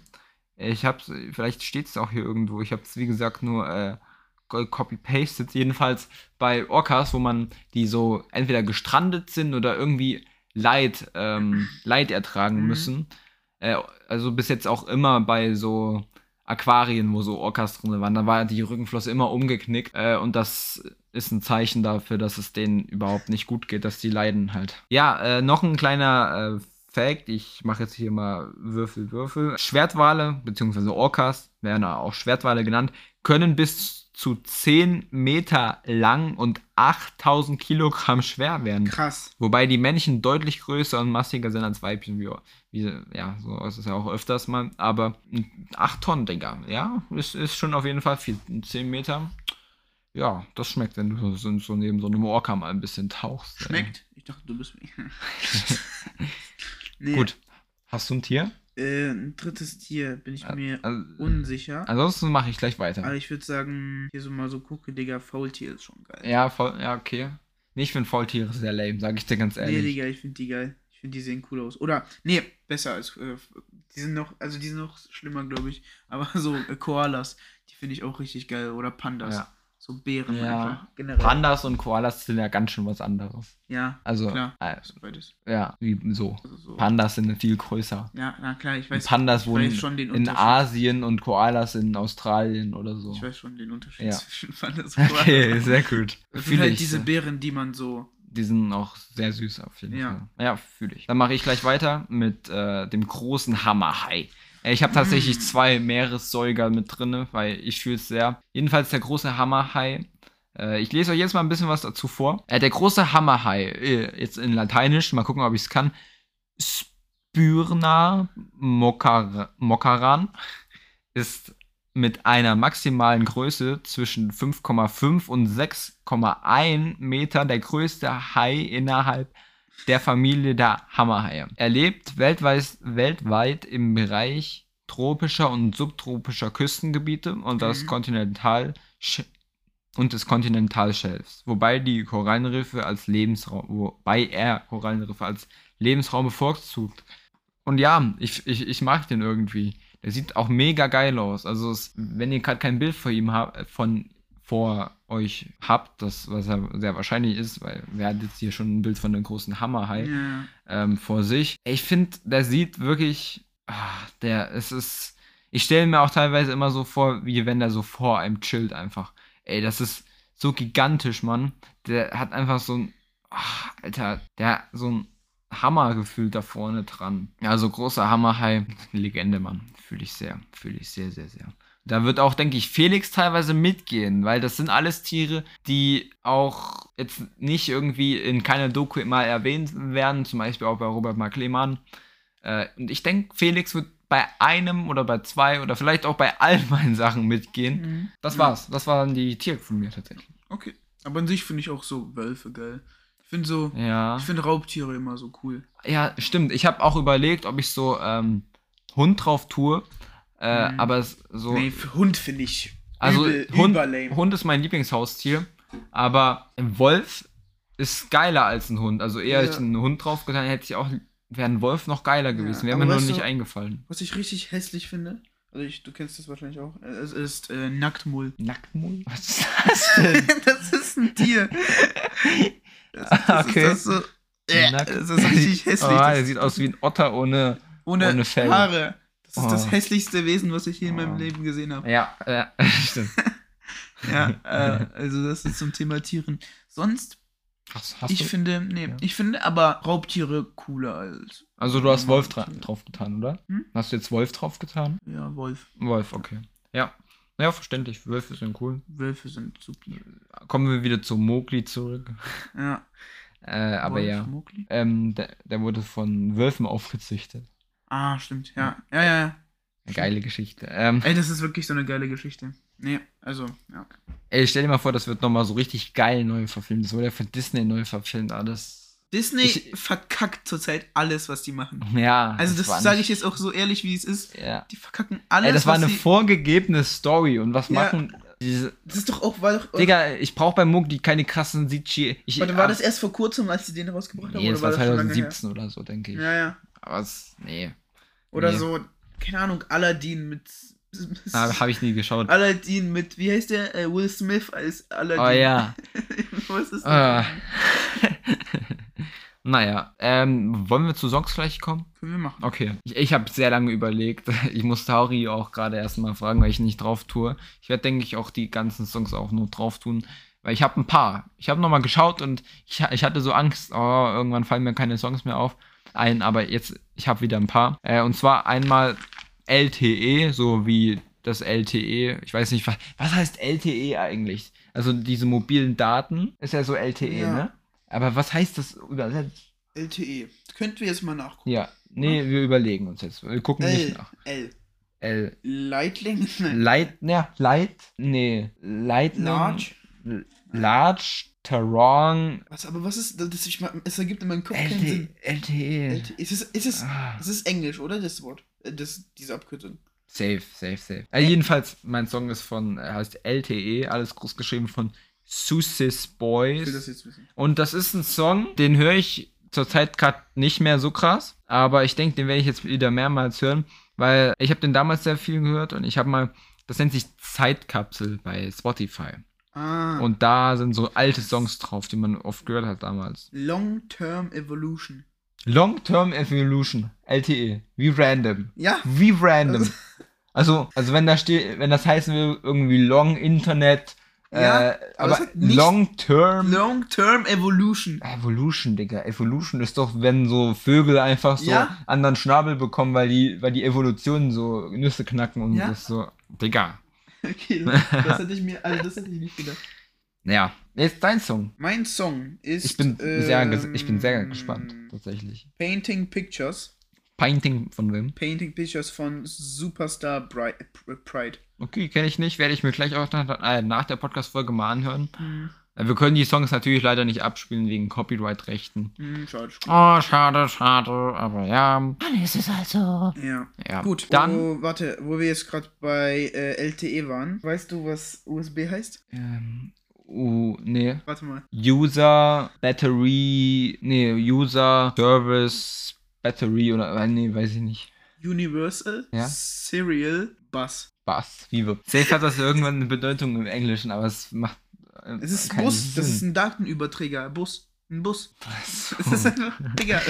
Ich habe, vielleicht steht es auch hier irgendwo. Ich habe es wie gesagt nur äh, copy-pasted. Jedenfalls bei Orcas, wo man die so entweder gestrandet sind oder irgendwie Leid, ähm, Leid ertragen
Mhm.
müssen. Äh, also bis jetzt auch immer bei so Aquarien, wo so Orcas drin waren, da war die Rückenflosse immer umgeknickt. Äh, und das ist ein Zeichen dafür, dass es denen überhaupt nicht gut geht, dass die leiden halt. Ja, äh, noch ein kleiner äh, Fact. Ich mache jetzt hier mal Würfel, Würfel. Schwertwale, beziehungsweise Orcas, werden auch Schwertwale genannt, können bis zu 10 Meter lang und 8000 Kilogramm schwer werden.
Krass.
Wobei die Männchen deutlich größer und massiger sind als Weibchen, wie, wie ja, so ist es ja auch öfters mal. Aber 8 Tonnen, Digga, ja, ist, ist schon auf jeden Fall viel. 10 Meter, ja, das schmeckt, wenn du so, so neben so einem Orca mal ein bisschen tauchst. ey.
Schmeckt? Ich dachte, du bist. *laughs* *laughs* nee,
Gut. Hast du ein Tier?
Äh, ein drittes Tier bin ich mir
Also,
unsicher.
ansonsten mache ich gleich weiter.
Aber ich würde sagen, hier so mal so gucke, Digga, Faultier ist schon geil.
Ja, voll, ja, okay. Nee, ich finde Faultiere sehr lame, sage ich dir ganz
nee,
ehrlich.
Digga, ich finde die geil. Ich finde die sehen cool aus. Oder, nee, besser als, äh, die sind noch, also die sind noch schlimmer, glaube ich. Aber *laughs* so äh, Koalas, die finde ich auch richtig geil. Oder Pandas.
Ja.
So Bären
Ja.
einfach. Generell.
Pandas und Koalas sind ja ganz schön was anderes.
Ja,
Also,
klar.
äh,
beides.
ja, wie so.
Also so.
Pandas sind viel größer.
ja, na klar, ich weiß.
Pandas
ich
wohnen
weiß
in. Asien und Koalas in Australien oder so.
Ich weiß schon den Unterschied
Ja.
zwischen Pandas und *laughs* Koalas.
Okay, sehr gut.
Das sind
Fühle
halt diese. Bären, die man so.
Die sind auch sehr süß auf jeden
Ja.
Fall. Ja, fühle ich. Dann mache ich gleich weiter mit äh, dem großen Hammerhai. Äh, Ich habe tatsächlich
Mm. *laughs*
zwei Meeressäuger mit drin, weil ich fühle es sehr. Jedenfalls der große Hammerhai. Äh, ich lese euch jetzt mal ein bisschen was dazu vor. Äh, der große Hammerhai, äh, jetzt in Lateinisch, mal gucken, ob ich es kann. Spyrna mocar mocaran ist mit einer maximalen Größe zwischen 5,5 und 6,1 Meter der größte Hai innerhalb der Familie der Hammerhaie. Er lebt weltweit, weltweit im Bereich tropischer und subtropischer Küstengebiete und das
Mhm.
Kontinental und des Kontinentalschelfs, wobei die Korallenriffe als Lebensraum, wobei er Korallenriffe als Lebensraum bevorzugt. Und ja, ich, ich, ich mag den irgendwie. Der sieht auch mega geil aus. Also es, wenn ihr gerade kein Bild vor ihm habt, von vor euch habt, das was ja sehr wahrscheinlich ist, weil wer hat jetzt hier schon ein Bild von einem großen Hammerhai
Ja.
ähm, vor sich. Ich finde, der sieht wirklich, ah, der, es ist, ich stelle mir auch teilweise immer so vor, wie wenn der so vor einem chillt einfach. Ey, das ist so gigantisch, Mann. Der hat einfach so ein, ah, Alter, der hat so ein Hammergefühl da vorne dran. Ja, so großer Hammerhai, Legende, Mann. Fühle ich sehr, fühle ich sehr, sehr, sehr. Da wird auch, denke ich, Felix teilweise mitgehen, weil das sind alles Tiere, die auch jetzt nicht irgendwie in keiner Doku mal erwähnt werden, zum Beispiel auch bei Robert Mark Lehmann. Äh, und ich denke, Felix wird bei einem oder bei zwei oder vielleicht auch bei all *laughs* meinen Sachen mitgehen.
Mhm.
Das war's. Das waren die Tiere von mir tatsächlich.
Okay. Aber an sich finde ich auch so Wölfe geil. Ich finde so,
Ja.
ich finde Raubtiere immer so cool.
Ja, stimmt. Ich habe auch überlegt, ob ich so ähm, Hund drauf tue. Äh,
Mhm.
Aber so.
Nee, Hund finde ich
Also
übel,
Hund,
überlame.
Hund ist mein Lieblingshaustier, aber ein Wolf ist geiler als ein Hund. Also eher
Ja.
einen Hund draufgetan hätte ich auch, wäre ein Wolf noch geiler gewesen. Wäre
aber
mir nur nicht
du-
eingefallen.
Was ich richtig hässlich finde, also ich, du kennst das wahrscheinlich auch, es ist äh, Nacktmull.
Nacktmull? Was ist *laughs* das denn?
das ist ein Tier. *laughs* Das, das
Okay.
ist das so. Äh, das ist richtig *laughs* hässlich.
Oh,
das
der sieht aus wie ein Otter ohne.
ohne,
ohne Fell.
Haare. Das ist das
Oh.
hässlichste Wesen, was ich je in meinem
Oh.
Leben gesehen habe.
Ja, äh, *laughs* stimmt. *laughs*
Ja, äh, also das ist zum Thema Tieren. Sonst,
hast
ich
du?
finde, nee,
Ja.
ich finde aber Raubtiere cooler als,
Also du hast Wolf dra draufgetan, oder?
Hm?
Hast du jetzt Wolf draufgetan?
ja, Wolf.
Wolf, okay. Ja. Ja, verständlich. Wölfe sind cool.
Wölfe sind super.
Kommen wir wieder zu Mowgli zurück.
Ja. *laughs*
Äh, aber
Wolf,
ja.
Mowgli?
Ähm, der, der wurde von Wölfen aufgezüchtet.
Ah, stimmt, ja. Ja, ja, ja.
Eine geile Geschichte. Ähm,
Ey, das ist wirklich so eine geile Geschichte. Nee, also, ja.
ey, stell dir mal vor, das wird nochmal so richtig geil neu verfilmt. Das wurde ja von Disney neu verfilmt, alles.
Disney
Ich-
verkackt zurzeit alles, was die machen.
Ja.
Also, das,
war
sage ich jetzt auch so ehrlich, wie es ist.
Ja.
Die verkacken alles.
Ey, das war eine vorgegebene Story. Und was
Ja.
machen diese.
Das ist doch auch, weil doch.
Digga, ich brauche bei Mowgli keine krassen CG. Ich,
Warte, war das erst vor kurzem, als sie den rausgebracht haben?
Nee, das war
war das schon lange her?
2017 oder so, denke ich.
Ja, ja.
Aber es, nee.
Oder
Nee.
so, keine Ahnung, Aladdin mit.
Ah, habe ich nie geschaut. *laughs*
Aladdin mit, wie heißt der? Äh, Will Smith als Aladdin.
Oh ja. *laughs*
Was ist das?
Ah. *laughs* naja, ähm, wollen wir zu Songs gleich kommen?
Können wir machen.
Okay. Ich, ich habe sehr lange überlegt. *laughs* Ich muss Tauri auch gerade erstmal fragen, weil ich nicht drauf tue. Ich werde, denke ich, auch die ganzen Songs auch nur drauf tun. Weil ich habe ein paar. Ich habe nochmal geschaut und ich, ich hatte so Angst, oh, irgendwann fallen mir keine Songs mehr auf. Ein, aber jetzt, ich habe wieder ein paar. Äh, und zwar einmal LTE, so wie das LTE. Ich weiß nicht, was, was heißt LTE eigentlich? Also diese mobilen Daten ist ja so LTE,
Ja.
ne? Aber was heißt das übersetzt?
LTE. Könnten wir jetzt mal nachgucken.
Ja, nee, wir überlegen uns jetzt. Wir gucken nicht
L.
nach.
L.
L. *laughs*
Nein.
Light, ne, Light, nee, Lightning.
Large?
Large, Terrain,
Was, aber was ist das? Ich, es ergibt in meinem Kopf keinen Sinn.
LTE. LTE.
LTE. Ist es, ist es,
Ah,
es ist Englisch, oder? Das Wort. Äh, Das, diese Abkürzung.
safe, safe, safe. Äh, jedenfalls, mein Song ist von, er heißt LTE, alles groß geschrieben von Susis
das
Boys.
wissen.
Und das ist ein Song, den höre ich zurzeit gerade nicht mehr so krass, aber ich denke, den werde ich jetzt wieder mehrmals hören, weil ich habe den damals sehr viel gehört und ich habe mal, das nennt sich Zeitkapsel bei Spotify.
Ah.
Und da sind so alte Songs drauf, die man oft gehört hat damals.
Long-Term Evolution.
Long-Term Evolution, LTE, wie random.
Ja.
Wie random.
Also-
Also, also wenn da steht, wenn das heißen will, irgendwie Long Internet,
Ja,
äh,
aber
aber Long-Term
Long-Term Evolution.
Evolution, Digga. Evolution ist doch, wenn so Vögel einfach so
Ja.
anderen Schnabel bekommen, weil die, weil die Evolution so Nüsse knacken und
Ja.
das so. Digga. *laughs*
Okay, das, das hätte ich mir, also das hätte ich nicht gedacht.
Naja, jetzt dein Song.
Mein Song ist.
Ich bin sehr,
ähm,
ich bin sehr gespannt, tatsächlich.
Painting Pictures.
Painting von wem?
Painting Pictures von Superstar Bright, Pride.
Okay, kenne ich nicht. Werde ich mir gleich auch nach, äh, nach der Podcast-Folge mal anhören.
Hm,
Äh, Wir können die Songs natürlich leider nicht abspielen wegen Copyright-Rechten.
hm, schade.
Oh, schade, schade, aber ja.
Dann ist es halt so.
Ja.
Ja.
Gut,
Dann.
Wo, warte, wo wir jetzt gerade bei äh, LTE waren. Weißt du, was USB heißt?
Ähm, uh, nee.
Warte mal.
User Battery, nee, User Service Battery oder, äh, nee, weiß ich nicht.
Universal
Ja.
Serial Bus.
Was? Wie wird? Safe hat das irgendwann eine Bedeutung im Englischen, aber es macht. äh,
Es ist ein
keinen
Bus, das
Sinn.
ist ein Datenüberträger. Bus. Ein Bus.
Was?
Es ist einfach. *laughs* Digga.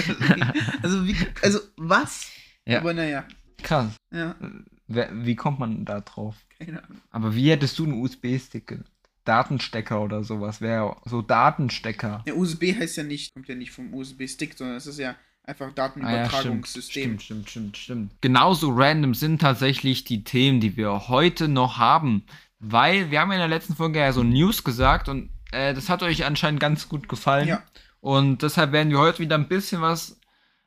Also, wie, also, was?
Ja.
Aber naja.
Krass.
Ja,
Wer- Wie kommt man da drauf?
keine Ahnung.
Aber wie hättest du einen USB-Stick? Datenstecker oder sowas wäre so Datenstecker.
Der USB heißt ja nicht, kommt ja nicht vom USB-Stick, sondern es ist ja einfach
Ah ja, stimmt,
Datenübertragungssystem.
stimmt, stimmt, stimmt, stimmt. Genauso random sind tatsächlich die Themen, die wir heute noch haben. Weil wir haben ja in der letzten Folge ja so News gesagt und äh, das hat euch anscheinend ganz gut gefallen.
Ja.
Und deshalb werden wir heute wieder ein bisschen was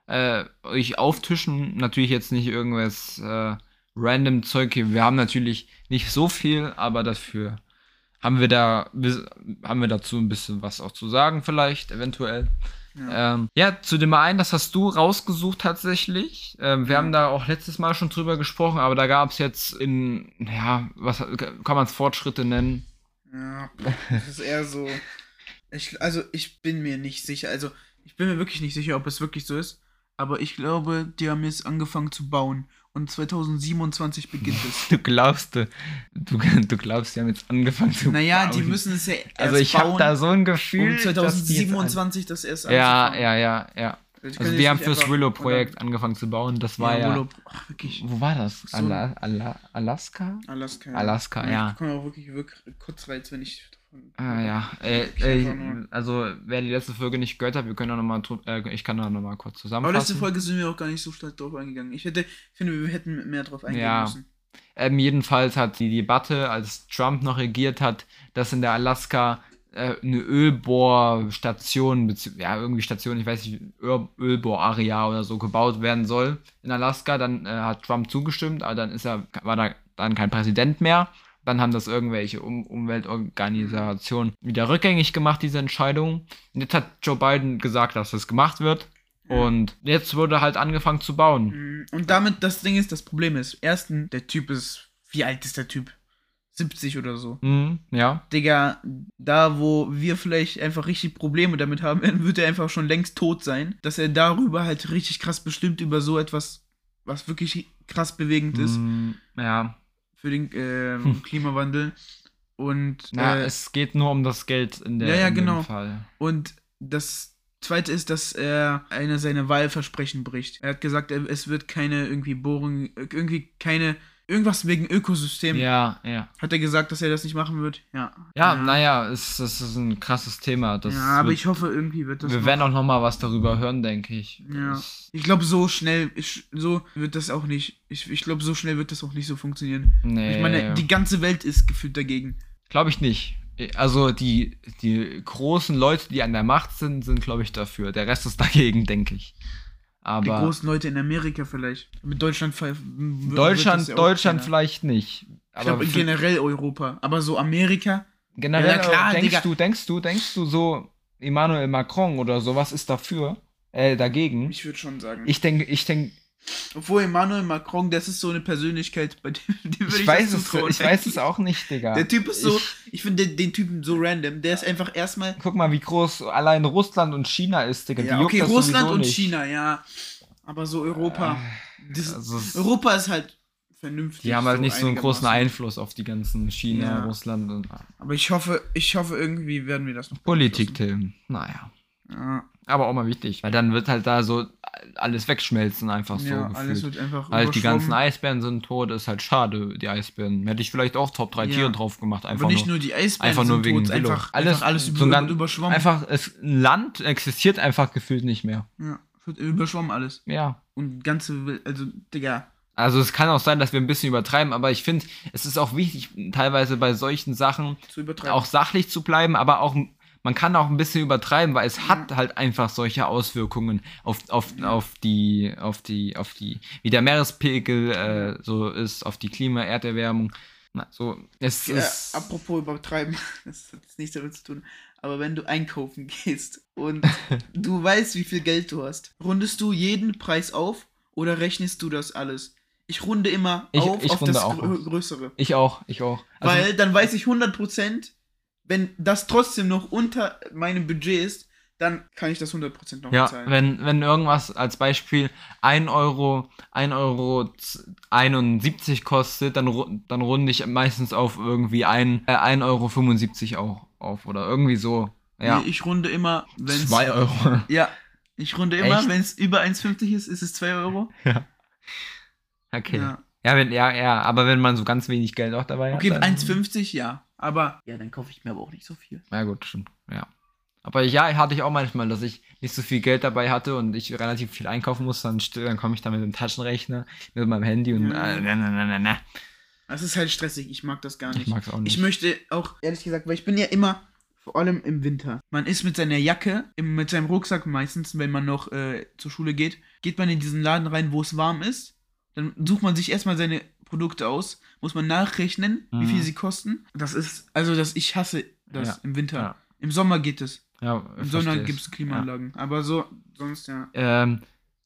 äh, euch auftischen. Natürlich jetzt nicht irgendwas äh, random Zeug hier. Wir haben natürlich nicht so viel, aber dafür haben wir da haben wir dazu ein bisschen was auch zu sagen, vielleicht, eventuell.
Ja.
Ähm, ja, zu dem einen, das hast du rausgesucht tatsächlich. Ähm, wir
Ja.
haben da auch letztes Mal schon drüber gesprochen, aber da gab es jetzt in, ja, was kann man es Fortschritte nennen?
Ja, das ist eher so. Ich, also, ich bin mir nicht sicher. Also, ich bin mir wirklich nicht sicher, ob es wirklich so ist. Aber ich glaube, die haben jetzt angefangen zu bauen. Und 2027 beginnt es. *laughs*
Du glaubst, du, du, du glaubst, die haben jetzt angefangen zu
Naja, die
bauen.
müssen es ja erst
Also ich habe da so ein Gefühl,
um
dass die jetzt
2027 das erst
Ja, ja, ja, ja.
Die
Also wir haben fürs Willow-Projekt angefangen zu bauen. Das war ja.
Willow, ach, wirklich.
Wo war das?
So-
Ala, Ala, Alaska?
Alaska.
Alaska, ja.
Ich komme auch wirklich, wirklich kurz rein, wenn ich.
Ah ja, äh,
Ich
äh, also wer die letzte Folge nicht gehört hat, wir können auch noch mal, tu- äh, ich kann da noch mal kurz
Aber
zusammenfassen.
letzte Folge sind wir auch gar nicht so stark drauf eingegangen. Ich hätte, finde, wir hätten mehr drauf eingehen
Ja.
müssen.
Ähm, jedenfalls hat die Debatte, als Trump noch regiert hat, dass in der Alaska äh, eine Ölbohrstation, ja irgendwie Station, ich weiß nicht, Öl Ölbohrarea oder so gebaut werden soll in Alaska. Dann äh, hat Trump zugestimmt, aber dann ist er, war da dann kein Präsident mehr. Dann haben das irgendwelche um Umweltorganisationen wieder rückgängig gemacht, diese Entscheidung. Und jetzt hat Joe Biden gesagt, dass das gemacht wird. Und jetzt wurde halt angefangen zu bauen.
Mm, Und damit, das Ding ist, das Problem ist, erstens, der Typ ist, wie alt ist der Typ? 70 oder so.
Mhm, ja.
Digga, da wo wir vielleicht einfach richtig Probleme damit haben, wird er einfach schon längst tot sein. Dass er darüber halt richtig krass bestimmt über so etwas, was wirklich krass bewegend ist
Mhm, ja.
Für den ähm,
Hm.
Klimawandel. Und,
Na,
äh,
es geht nur um das Geld in der
Ja, ja,
in dem
genau.
Fall.
und das zweite ist, dass er einer seiner Wahlversprechen bricht. Er hat gesagt, es wird keine irgendwie Bohrung, irgendwie keine, irgendwas wegen Ökosystem.
Ja, ja.
Hat er gesagt, dass er das nicht machen wird? Ja.
Ja, naja, es, das ist ein krasses Thema. Das
ja, aber
wird,
ich hoffe, irgendwie wird das.
wir
noch-
werden auch noch mal was darüber hören, denke ich.
Ja.
Das-
Ich glaube, so schnell, ich, so wird das auch nicht. Ich, ich glaube, so schnell wird das auch nicht so funktionieren.
Nee,
Ich meine, die ganze Welt ist gefühlt dagegen.
glaube ich nicht. Also die, die großen Leute, die an der Macht sind, sind, glaube ich, dafür. Der Rest ist dagegen, denke ich.
Die
Aber
großen Leute in Amerika vielleicht. Mit Deutschland
Deutschland,
ja
Deutschland
keiner.
vielleicht nicht.
Ich
Aber
glaube
für-
generell Europa. Aber so Amerika.
generell
Ja, klar,
denkst
Digga.
du, denkst du, denkst du so, Emmanuel Macron oder sowas ist dafür, äh, dagegen.
Ich würde schon sagen.
Ich denke, ich denke,
Obwohl Emmanuel Macron, das ist so eine Persönlichkeit, bei dem, *laughs* dem würde
ich,
ich,
weiß
das
es,
zutrauen.
ich weiß es *laughs* auch nicht, Digga.
Der Typ ist so,
Ich,
ich, finde den, den Typen so random. Der ist einfach erstmal.
guck mal, wie groß allein Russland und China ist, Digga. Die
Ja, okay, Russland und
nicht.
China, ja. Aber so Europa. Das,
Also
Europa ist halt vernünftig.
Die haben halt nicht so einen großen. Einfluss auf die ganzen China,
Ja.
Russland und
Aber ich hoffe, ich hoffe, irgendwie werden wir das noch.
Politik-Themen. Naja.
Ja,
Aber auch mal wichtig, weil dann wird halt da so alles wegschmelzen, einfach so
ja
gefühlt.
alles wird einfach.
Halt die ganzen. Eisbären sind tot, ist halt schade, die Eisbären. Hätte ich vielleicht auch Top 3
Ja.
Tiere drauf gemacht, einfach
Aber nicht
nur.
nur die Eisbären
einfach nur wegen
tot, einfach
Alles-
alles, einfach alles
so ein
überschwommen.
Einfach, es, ein Land existiert einfach gefühlt nicht mehr.
Ja, wird überschwommen alles.
Ja.
Und ganze, also, Digga.
Also es kann auch sein, dass wir ein bisschen übertreiben, aber ich finde, es ist auch wichtig, teilweise bei solchen Sachen auch sachlich zu bleiben, aber auch man kann auch ein bisschen übertreiben, weil es hat halt einfach solche Auswirkungen auf, auf, auf die, auf die, auf die, wie der Meerespegel äh, so ist, auf die Klima, Erderwärmung. Na, so, es
Ja,
ist.
apropos übertreiben, *laughs* das hat nichts damit zu tun. Aber wenn du einkaufen *laughs* gehst und *laughs* du weißt, wie viel Geld du hast, rundest du jeden Preis auf oder rechnest du das alles? Ich runde immer
Ich-
auf
ich
auf das
auch
Grö
auf.
Größere.
Ich auch, ich auch. Also,
Weil dann weiß ich 100%, wenn das trotzdem noch unter meinem Budget ist, dann kann ich das 100% noch
ja,
bezahlen.
wenn, wenn irgendwas als Beispiel 1 Euro, 1 Euro z- 71 kostet, dann, dann runde ich meistens auf irgendwie ein, äh, 1,75 Euro auch auf oder irgendwie so. Ja.
Nee, Ich runde immer, wenn
2 Euro. *laughs*
Ja, ich runde immer, wenn es über 1,50 ist, ist es 2 Euro. *laughs*
Okay. Ja.
Ja.
wenn, ja, ja, aber wenn man so ganz wenig Geld auch dabei
Okay,
hat. dann-
1,50 ja. Aber ja, dann kaufe ich mir aber auch nicht so viel.
Ja, gut, stimmt. Ja. Aber ja, hatte ich auch manchmal, dass ich nicht so viel Geld dabei hatte und ich relativ viel einkaufen musste, dann, dann komme ich da mit dem Taschenrechner, mit meinem Handy und
Ja.
äh, na, na, na, na, na.
Es ist halt stressig, ich mag das gar
Ich
nicht.
mag es auch nicht.
Ich möchte auch, ehrlich gesagt, weil ich bin ja immer, vor allem im Winter, man ist mit seiner Jacke, im, mit seinem Rucksack meistens, wenn man noch äh, zur Schule geht, geht man in diesen Laden rein, wo es warm ist. Dann sucht man sich erstmal seine Produkte aus, muss man nachrechnen, wie
Mhm.
viel sie kosten. Das ist, also das, ich hasse das
Ja.
im Winter.
Ja.
Im Sommer geht es.
ja,
Im Sommer gibt es Klimaanlagen. Aber so, sonst ja.
Ähm,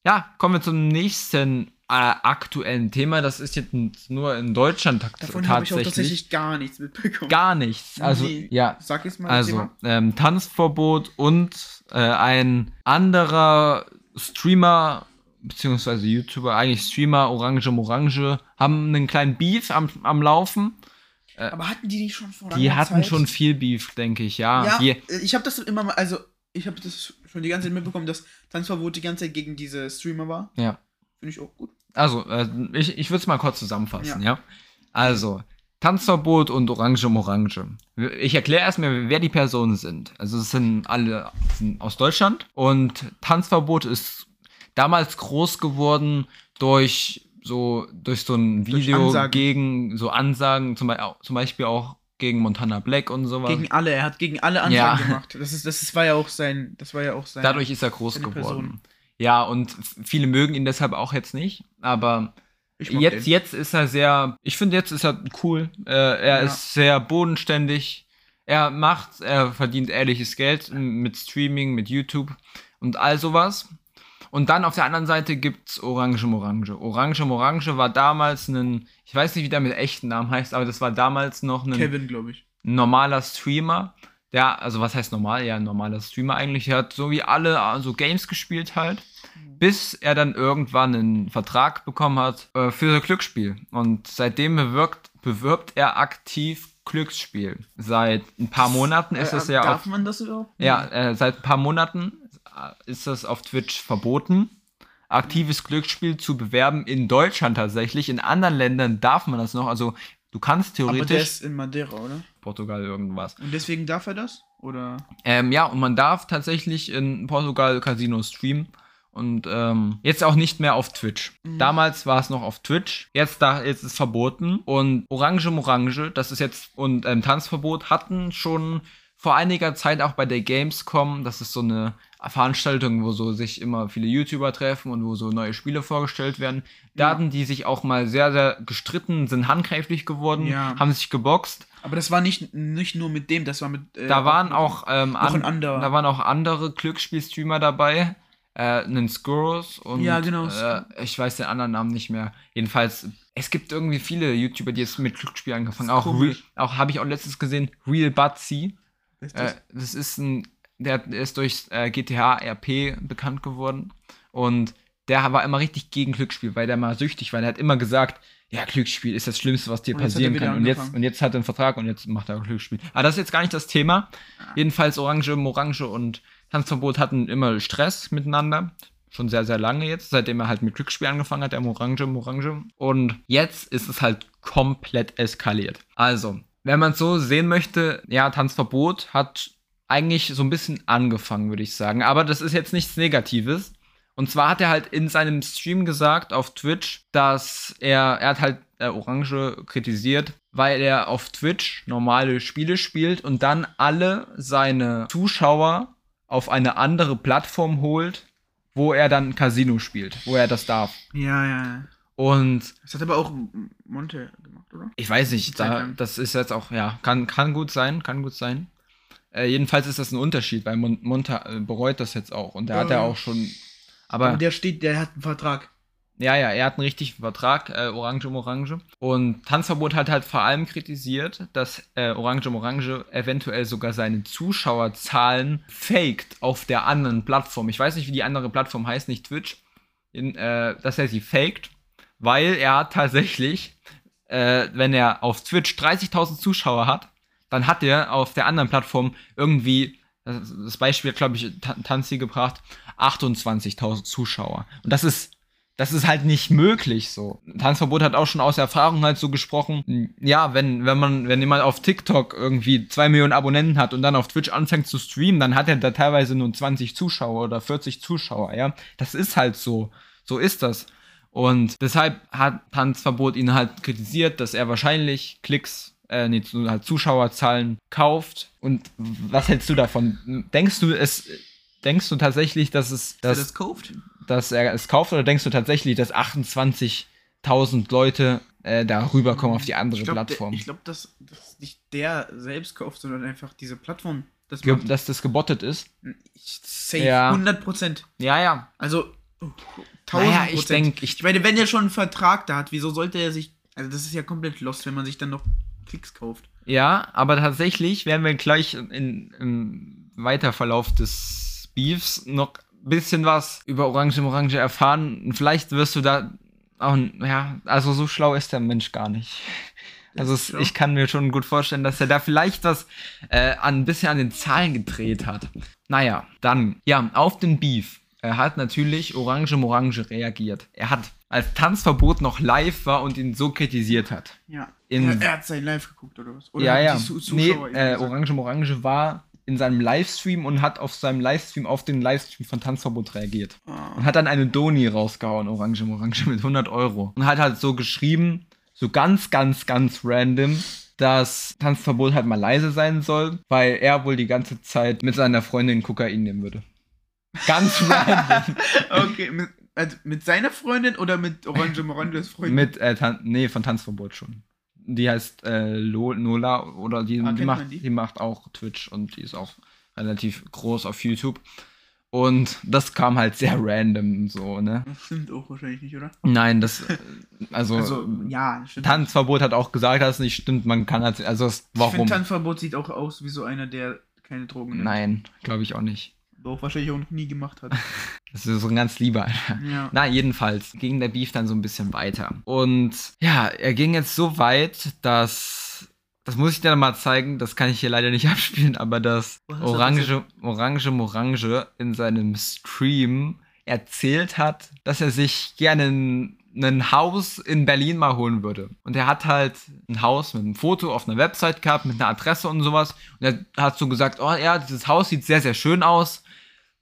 ja, kommen wir zum nächsten äh, aktuellen Thema. Das ist jetzt nur in Deutschland tak-
Davon habe ich auch
tatsächlich.
tatsächlich gar nichts mitbekommen.
Gar nichts. Also,
Nee.
ja,
Sag jetzt mal
Also, ähm, Tanzverbot und äh, ein anderer Streamer, beziehungsweise YouTuber, eigentlich Streamer, Orange Morange, haben einen kleinen Beef am, am Laufen.
Aber hatten die nicht schon vor
Die hatten
Zeit?
schon viel Beef, denke ich, ja.
Ja,
Die,
äh, ich habe das immer mal, also ich habe das schon die ganze Zeit mitbekommen, dass Tanzverbot die ganze Zeit gegen diese Streamer war.
ja.
Finde ich auch gut.
Also, äh, ich, ich würde es mal kurz zusammenfassen, ja. Also, Tanzverbot und Orange Morange. Ich erkläre erstmal, wer die Personen sind. Also, es sind alle sind aus Deutschland und Tanzverbot ist damals groß geworden durch so, durch so ein Video gegen so Ansagen, zum, zum Beispiel auch gegen Montana Black und sowas.
Gegen alle, er hat gegen alle Ansagen
Ja.
gemacht. Das ist, das ist, war ja auch sein, das war ja auch sein.
Dadurch ist er groß geworden.
Person.
Ja, und viele mögen ihn deshalb auch jetzt nicht, aber Jetzt,
den.
jetzt ist er sehr, ich finde, jetzt ist er cool. Äh, er
Ja.
ist sehr bodenständig. Er macht, er verdient ehrliches Geld mit Streaming, mit YouTube und all sowas. Und dann auf der anderen Seite gibt's Orange Morange. Orange Morange war damals ein, ich weiß nicht, wie der mit echten Namen heißt, aber das war damals noch ein
Kevin, glaube ich.
normaler Streamer. Der, also was heißt normal? Ja, ein normaler Streamer eigentlich. Der hat so wie alle so Games gespielt halt. Bis er dann irgendwann einen Vertrag bekommen hat äh, für Glücksspiel. Und seitdem bewirkt, bewirbt er aktiv Glücksspiel. Seit ein paar Monaten ist
Äh,
es ja
Darf
auf,
man das überhaupt?
ja, äh, seit ein paar Monaten ist das auf Twitch verboten, aktives Glücksspiel zu bewerben. In Deutschland tatsächlich. In anderen Ländern darf man das noch. Also du kannst
Aber der
theoretisch
ist in Madeira, oder?
Portugal irgendwas.
Und deswegen darf er das? Oder?
Ähm, ja, und man darf tatsächlich in Portugal Casino streamen. Und ähm, jetzt auch nicht mehr auf Twitch.
Mhm.
Damals war es noch auf Twitch. Jetzt, da, jetzt ist es verboten. Und Orange Morange, das ist jetzt, und ähm, Tanzverbot hatten schon vor einiger Zeit auch bei der Gamescom, das ist so eine Veranstaltung, wo so sich immer viele YouTuber treffen und wo so neue Spiele vorgestellt werden. Da
Ja.
hatten die sich auch mal sehr, sehr gestritten, sind handgreiflich geworden,
Ja.
haben sich geboxt.
Aber das war nicht, nicht nur mit dem, das war mit. äh,
Da waren auch, ähm, an-
anderer.
da waren auch andere Glücksspielstreamer dabei. Äh, einen Skurrus und
Ja, genau.
äh, ich weiß den anderen Namen nicht mehr. Jedenfalls, es gibt irgendwie viele YouTuber, die jetzt mit Glücksspiel angefangen haben. Auch, auch habe ich auch letztens gesehen, Real Butsy. Äh,
das?
ist ein, der der ist durch äh, GTA RP bekannt geworden. Und der war immer richtig gegen Glücksspiel, weil der mal süchtig war. Der hat immer gesagt, ja, Glücksspiel ist das Schlimmste, was dir
Und er
passieren kann. Und jetzt, und jetzt hat er einen Vertrag und jetzt macht er Glücksspiel. Aber das ist jetzt gar nicht das Thema. Jedenfalls Orange, Morange und Tanzverbot hatten immer Stress miteinander. Schon sehr, sehr lange jetzt, seitdem er halt mit Glücksspiel angefangen hat, der Morange, Morange. Und jetzt ist es halt komplett eskaliert. Also, wenn man es so sehen möchte, ja, Tanzverbot hat eigentlich so ein bisschen angefangen, würde ich sagen. Aber das ist jetzt nichts Negatives. Und zwar hat er halt in seinem Stream gesagt auf Twitch, dass er, er hat halt äh, Orange kritisiert, weil er auf Twitch normale Spiele spielt und dann alle seine Zuschauer auf eine andere Plattform holt, wo er dann Casino spielt, wo er das darf.
Ja, ja, ja.
Und
Das hat aber auch Monte gemacht, oder?
ich weiß nicht, da, das ist jetzt auch, ja, kann, kann gut sein, kann gut sein. Äh, jedenfalls ist das ein Unterschied, weil Mon Monta äh, bereut das jetzt auch. Und der
Ja,
hat ja. auch schon. Aber
Aber der steht, der hat einen Vertrag.
ja, ja, er hat einen richtigen Vertrag, äh, Orange um Orange. Und Tanzverbot hat halt vor allem kritisiert, dass äh, Orange um Orange eventuell sogar seine Zuschauerzahlen faked auf der anderen Plattform. Ich weiß nicht, wie die andere Plattform heißt, nicht Twitch. In, äh, dass er sie faked, weil er hat tatsächlich, äh, wenn er auf Twitch 30.000 Zuschauer hat, dann hat er auf der anderen Plattform irgendwie, das Beispiel glaube ich, Ta- Tanzi gebracht, 28.000 Zuschauer. Und das ist, das ist halt nicht möglich so. Tanzverbot hat auch schon aus Erfahrung halt so gesprochen, ja, wenn, wenn man, wenn jemand auf TikTok irgendwie 2 Millionen Abonnenten hat und dann auf Twitch anfängt zu streamen, dann hat er da teilweise nur 20 Zuschauer oder 40 Zuschauer, ja. Das ist halt so. So ist das. Und deshalb hat Tanzverbot ihn halt kritisiert, dass er wahrscheinlich Klicks, äh, nee, halt Zuschauerzahlen kauft. Und was hältst du davon? Denkst du es, denkst du tatsächlich, dass es,
Dass er
dass,
das kauft?
dass er es kauft oder denkst du tatsächlich, dass 28.000 Leute äh, da rüberkommen auf die andere
Ich glaube,
Plattform?
ich glaube, dass, dass nicht der selbst kauft, sondern einfach diese Plattform das
Ge dass das gebottet ist?
Ich safe,
Ja.
100 Prozent.
Ja, ja.
Also, 1000
Naja, ich denke, ich,
Ich meine, wenn er schon einen Vertrag da hat, wieso sollte er sich. Also, das ist ja komplett lost, wenn man sich dann noch Klicks kauft.
Ja, aber tatsächlich werden wir gleich in, im Weiterverlauf des Beefs noch ein bisschen was über Orange im Orange erfahren. Und vielleicht wirst du da auch, ja, also so schlau ist der Mensch gar nicht. Also es, ich kann mir schon gut vorstellen, dass er da vielleicht was äh, an, ein bisschen an den Zahlen gedreht hat. Naja, dann, ja, auf den Beef hat natürlich Orange im Orange reagiert. Er hat, als Tanzverbot noch live war und ihn so kritisiert hat.
Ja.
In-
er, er hat sein Live geguckt, oder was? Oder
ja, ja. Nee,
Zuschauer ihm
äh? Orange im Orange war in seinem Livestream und hat auf seinem Livestream auf den Livestream von Tanzverbot reagiert.
Ah.
Und hat dann eine Doni rausgehauen, Orange im Orange, mit 100 Euro. Und hat halt so geschrieben, so ganz, ganz, ganz random, dass Tanzverbot halt mal leise sein soll, weil er wohl die ganze Zeit mit seiner Freundin Kokain nehmen würde. Ganz *laughs* random.
Okay, mit, also mit seiner Freundin oder mit Orange Moranges Freundin?
mit, äh, Tan nee, von Tanzverbot schon. Die heißt äh, Lo Nola oder die,
Ah,
die, macht,
die?
die? macht auch Twitch und die ist auch relativ groß auf YouTube. Und das kam halt sehr random so, ne?
Das stimmt auch wahrscheinlich nicht, oder?
Nein, das, *laughs* also,
Also, ja, stimmt.
Tanzverbot hat auch gesagt, dass es nicht stimmt. Man kann halt, also, das,
Ich
warum?
finde, Tanzverbot sieht auch aus wie so einer, der keine Drogen nimmt.
Nein, glaube ich auch nicht.
Doch, wahrscheinlich auch noch nie gemacht hat. *laughs*
Das ist so ein ganz lieber, Alter.
ja.
Na, jedenfalls ging der Beef dann so ein bisschen weiter. Und ja, er ging jetzt so weit, dass. Das muss ich dir mal zeigen, das kann ich hier leider nicht *laughs* abspielen, aber dass Orange, Orange Morange in seinem Stream erzählt hat, dass er sich gerne ein Haus in Berlin mal holen würde. Und er hat halt ein Haus mit einem Foto auf einer Website gehabt, mit einer Adresse und sowas. Und er hat so gesagt, oh ja, dieses Haus sieht sehr, sehr schön aus.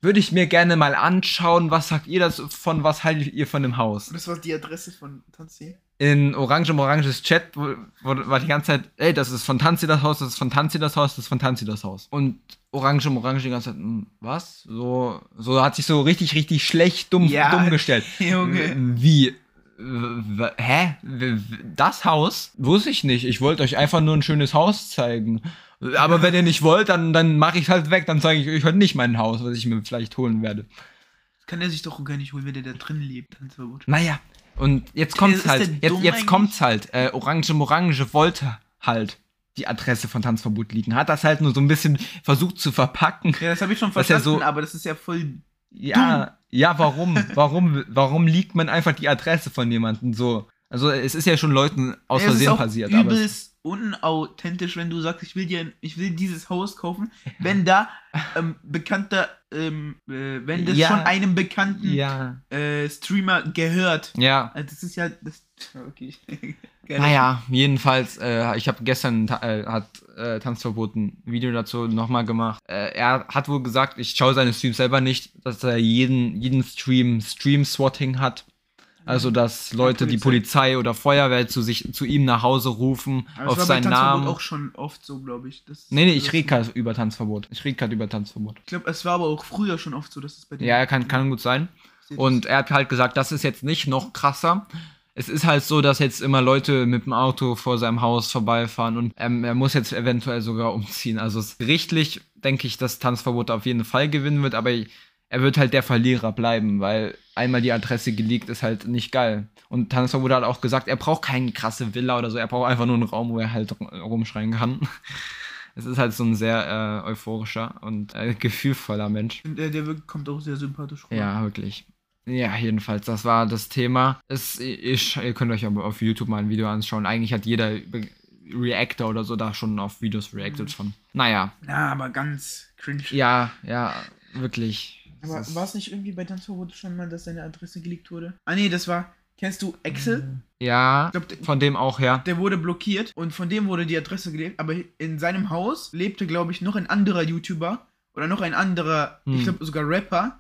Würde ich mir gerne mal anschauen. Was sagt ihr das von, was haltet ihr von dem Haus?
Das war die Adresse von Tanzi.
in Orange Oranges Chat wo, wo, war die ganze Zeit, ey, das ist von Tanzi das Haus, das ist von Tanzi das Haus, das ist von Tanzi das Haus. Und Orange Orange die ganze Zeit, hm, was? So, so hat sich so richtig, richtig schlecht dumm,
Ja,
dumm gestellt. *laughs*
Junge.
Wie? Hä? Das Haus? Wusste ich nicht. Ich wollte euch einfach nur ein schönes Haus zeigen. Aber wenn ihr nicht wollt, dann, dann mache ich halt weg. Dann zeige ich euch heute nicht mein Haus, was ich mir vielleicht holen werde.
Das kann er sich doch gar nicht holen, wenn der da drin lebt, Tanzverbot.
Naja, und jetzt kommt's
Ist
halt. Jetzt,
dumm
jetzt
eigentlich?
kommt's halt. Äh, Orange Morange wollte halt die Adresse von Tanzverbot liegen. Hat das halt nur so ein bisschen versucht zu verpacken.
Ja, das habe ich schon
ist
verstanden,
so-
aber das ist ja voll.
Ja, ja, warum? Warum, warum liegt man einfach die Adresse von jemandem so? Also es ist ja schon Leuten aus
es ist
Versehen
auch
passiert, aber es-
übelst unauthentisch, wenn du sagst, ich will dir, ich will dieses Haus kaufen, wenn da ähm, bekannter, ähm, äh, wenn das
Ja.
schon einem bekannten
ja,
äh, Streamer gehört.
ja.
Also das ist ja das. Okay.
Naja, jedenfalls, äh, ich habe gestern äh, hat äh, Tanzverbot ein Video dazu nochmal gemacht. Äh, er hat wohl gesagt, ich schaue seine Streams selber nicht, dass er jeden, jeden Stream Stream-Swatting hat. Also, dass Leute, die
Polizei.
Oder Feuerwehr zu sich, zu ihm nach Hause rufen,
Aber das
auf
war bei
seinen
Tanzverbot
Namen.
auch schon oft so, glaube ich. Das,
Nee, nee, ich
das-
rede gerade über Tanzverbot. Ich rede gerade über Tanzverbot.
Ich glaube, es war aber auch früher schon oft so, dass es bei
Ja, kann, kann gut sein. Und er hat halt gesagt, das ist jetzt nicht noch krasser. Es ist halt so, dass jetzt immer Leute mit dem Auto vor seinem Haus vorbeifahren und ähm, er muss jetzt eventuell sogar umziehen. Also gerichtlich denke ich, dass Tanzverbot auf jeden Fall gewinnen wird, aber er wird halt der Verlierer bleiben, weil einmal die Adresse geleakt ist halt nicht geil. Und Tanzverbot hat auch gesagt, er braucht keine krasse Villa oder so, er braucht einfach nur einen Raum, wo er halt rum- rumschreien kann. *laughs* Es ist halt so ein sehr äh, euphorischer und äh, gefühlvoller Mensch.
Der, der kommt auch sehr sympathisch rüber.
Ja, wirklich. Ja, jedenfalls, das war das Thema. Es, ich, ihr könnt euch aber auf YouTube mal ein Video anschauen. Eigentlich hat jeder Reactor oder so da schon auf Videos reacted von. Naja,
Ja, aber ganz cringe.
ja, ja, wirklich.
Aber
ist-
war es nicht irgendwie bei Tanzverbot schon mal, dass seine Adresse geleakt wurde? Ah nee, das war. Kennst du Excel?
Ja,
Ich glaub, der-
von dem auch, ja.
Der wurde blockiert und von dem wurde die Adresse geleakt, aber in seinem Haus lebte, glaube ich, noch ein anderer YouTuber oder noch ein anderer,
Hm.
ich glaube sogar Rapper.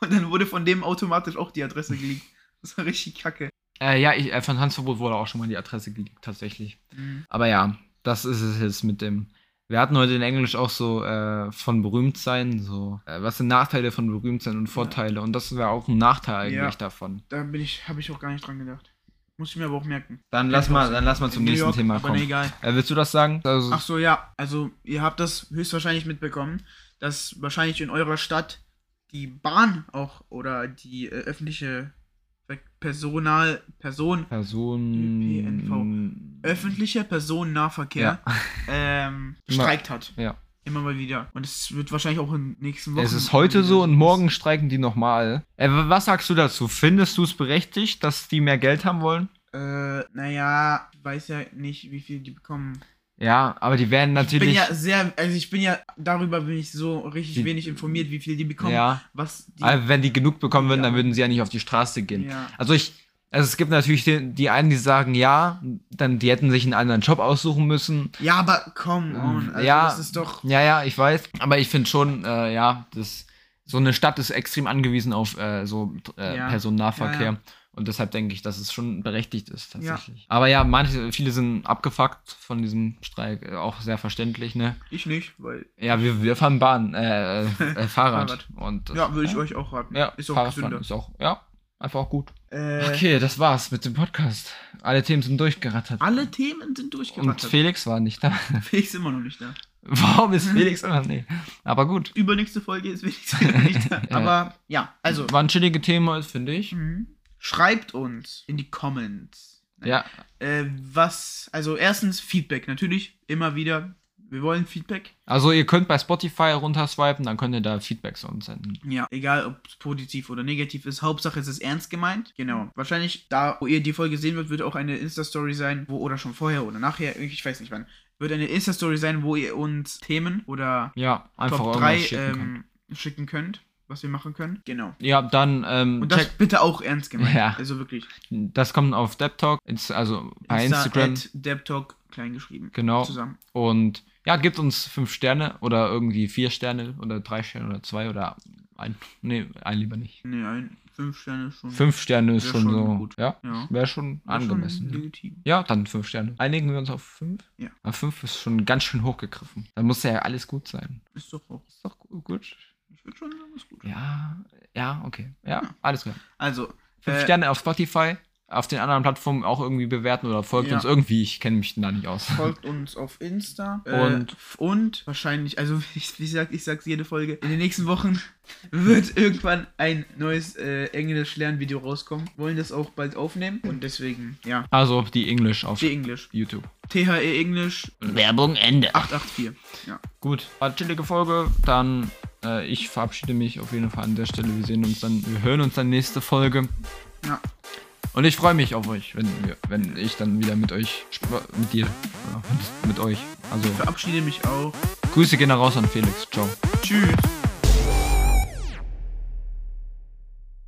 *laughs* Und dann wurde von dem automatisch auch die Adresse geleakt. Das war richtig kacke.
Äh, ja, ich, äh, von Tanzverbot wurde auch schon mal die Adresse geleakt, tatsächlich.
Mhm.
Aber ja, das ist es jetzt mit dem. Wir hatten heute in Englisch auch so äh, von berühmt sein, so äh, was sind Nachteile von berühmt sein und Vorteile und das wäre auch ein Nachteil eigentlich
Ja.
davon.
Da bin ich, habe ich auch gar nicht dran gedacht. Muss ich mir aber auch merken.
Dann lass mal, dann lass mal zum
New
nächsten
York,
Thema kommen.
nee, egal.
Äh, willst du das sagen? Also,
Ach so, ja. Also, ihr habt das höchstwahrscheinlich mitbekommen, dass wahrscheinlich in eurer Stadt die Bahn auch oder die äh, öffentliche Personal, Person,
Person.
öffentlicher Personennahverkehr
Ja. *laughs*
ähm, gestreikt hat.
Ja.
Immer mal wieder. Und es wird wahrscheinlich auch in den nächsten Wochen.
Es ist heute so und morgen streiken die nochmal. Äh, was sagst du dazu? Findest du es berechtigt, dass die mehr Geld haben wollen?
Äh, naja, ich weiß ja nicht, wie viel die bekommen.
Ja, aber die werden
Ich bin
natürlich.
ja sehr, also ich bin ja, darüber bin ich so richtig
Die-
wenig informiert, wie viel die bekommen.
ja,
Was die.
aber wenn die genug bekommen würden,
Ja.
dann würden sie ja nicht auf die Straße gehen.
ja.
Also ich, also es gibt natürlich die, die einen, die sagen ja, dann die hätten sich einen anderen Job aussuchen müssen.
ja, aber come on. Also
ja,
das ist doch.
ja, ja, ich weiß. Aber ich finde schon, äh, ja, das so eine Stadt ist extrem angewiesen auf äh, so äh,
Ja.
Personennahverkehr.
Ja.
Und deshalb denke ich, dass es schon berechtigt ist, tatsächlich. Aber ja, manche, viele sind abgefuckt von diesem Streik, äh, auch sehr verständlich, ne?
Ich nicht, weil.
Ja, wir, wir fahren Bahn, äh, *laughs* äh, Fahrrad.
Fahrrad.
Und das-
Ja, würde ich euch auch raten.
Ja,
ist auch
Fahrradfahren
gesünder.
ist auch, ja, einfach auch gut.
Äh,
Okay, das war's mit dem Podcast. Alle Themen sind durchgerattert.
Alle Themen sind
Und
durchgerattert.
Felix war nicht da. *laughs*
Felix ist immer noch nicht da.
Warum ist *laughs* Felix immer? Nee. Aber gut.
Übernächste Folge ist Felix wieder nicht da.
Ja.
Aber ja, also.
War ein chillige Thema, finde ich.
Mhm. Schreibt uns in die Comments.
Ja,
Äh, was, also erstens Feedback, natürlich, immer wieder. Wir wollen Feedback.
also ihr könnt bei Spotify runterswipen, dann könnt ihr da Feedbacks uns senden.
Ja, egal ob es positiv oder negativ ist. Hauptsache es ist ernst gemeint. Genau. Wahrscheinlich, da wo ihr die Folge sehen wird, wird auch eine Insta-Story sein, wo, oder schon vorher oder nachher, ich weiß nicht wann, wird eine Insta-Story sein, wo ihr uns Themen oder
Ja, einfach
Top
irgendwas
3
schicken könnt.
ähm, schicken könnt, was wir machen können. Genau.
Ja, dann ähm,
Und das
check,
bitte auch ernst gemeint.
Ja.
Also wirklich.
das kommt auf DevTalk, ins- also bei
Insta
Instagram.
DebTalk klein geschrieben.
Genau.
Zusammen.
Und ja, gibt uns fünf Sterne oder irgendwie vier Sterne oder drei Sterne oder zwei oder ein. Nee, ein lieber nicht.
Nee, ein, fünf Sterne ist schon.
Fünf Sterne ist schon,
schon
so.
gut.
Ja,
Ja.
wäre schon
Wär schon
angemessen.
legitim.
ja, dann fünf Sterne. Einigen wir uns auf fünf?
Ja.
Aber fünf ist schon ganz schön hochgegriffen. Dann muss ja alles gut sein.
Ist doch auch.
Ist doch gu- gut.
Ich würde schon sagen, ist gut.
Ja, ja, okay. Ja,
Ja.
alles klar.
Also,
Fünf
äh,
Sterne auf Spotify, auf den anderen Plattformen auch irgendwie bewerten oder folgt
Ja.
uns irgendwie. Ich kenne mich da nicht aus.
folgt uns auf Insta.
Und-
äh, und wahrscheinlich, also *laughs* ich, wie gesagt, ich sag's jede Folge, in den nächsten Wochen wird irgendwann ein neues äh, Englisch-Lernvideo rauskommen. Wollen das auch bald aufnehmen und deswegen, ja,
Also die English auf
die Englisch.
YouTube.
THE Englisch
Werbung Ende.
884. Ja.
Gut, war eine chillige Folge. Dann, äh, ich verabschiede mich auf jeden Fall an der Stelle. Wir sehen uns dann, wir hören uns dann nächste Folge.
Ja.
Und ich freue mich auf euch, wenn, wir, wenn ich dann wieder mit euch, mit dir, ja, mit, mit euch. Also,
Verabschiede mich auch.
Grüße gehen raus an Felix. Ciao.
Tschüss.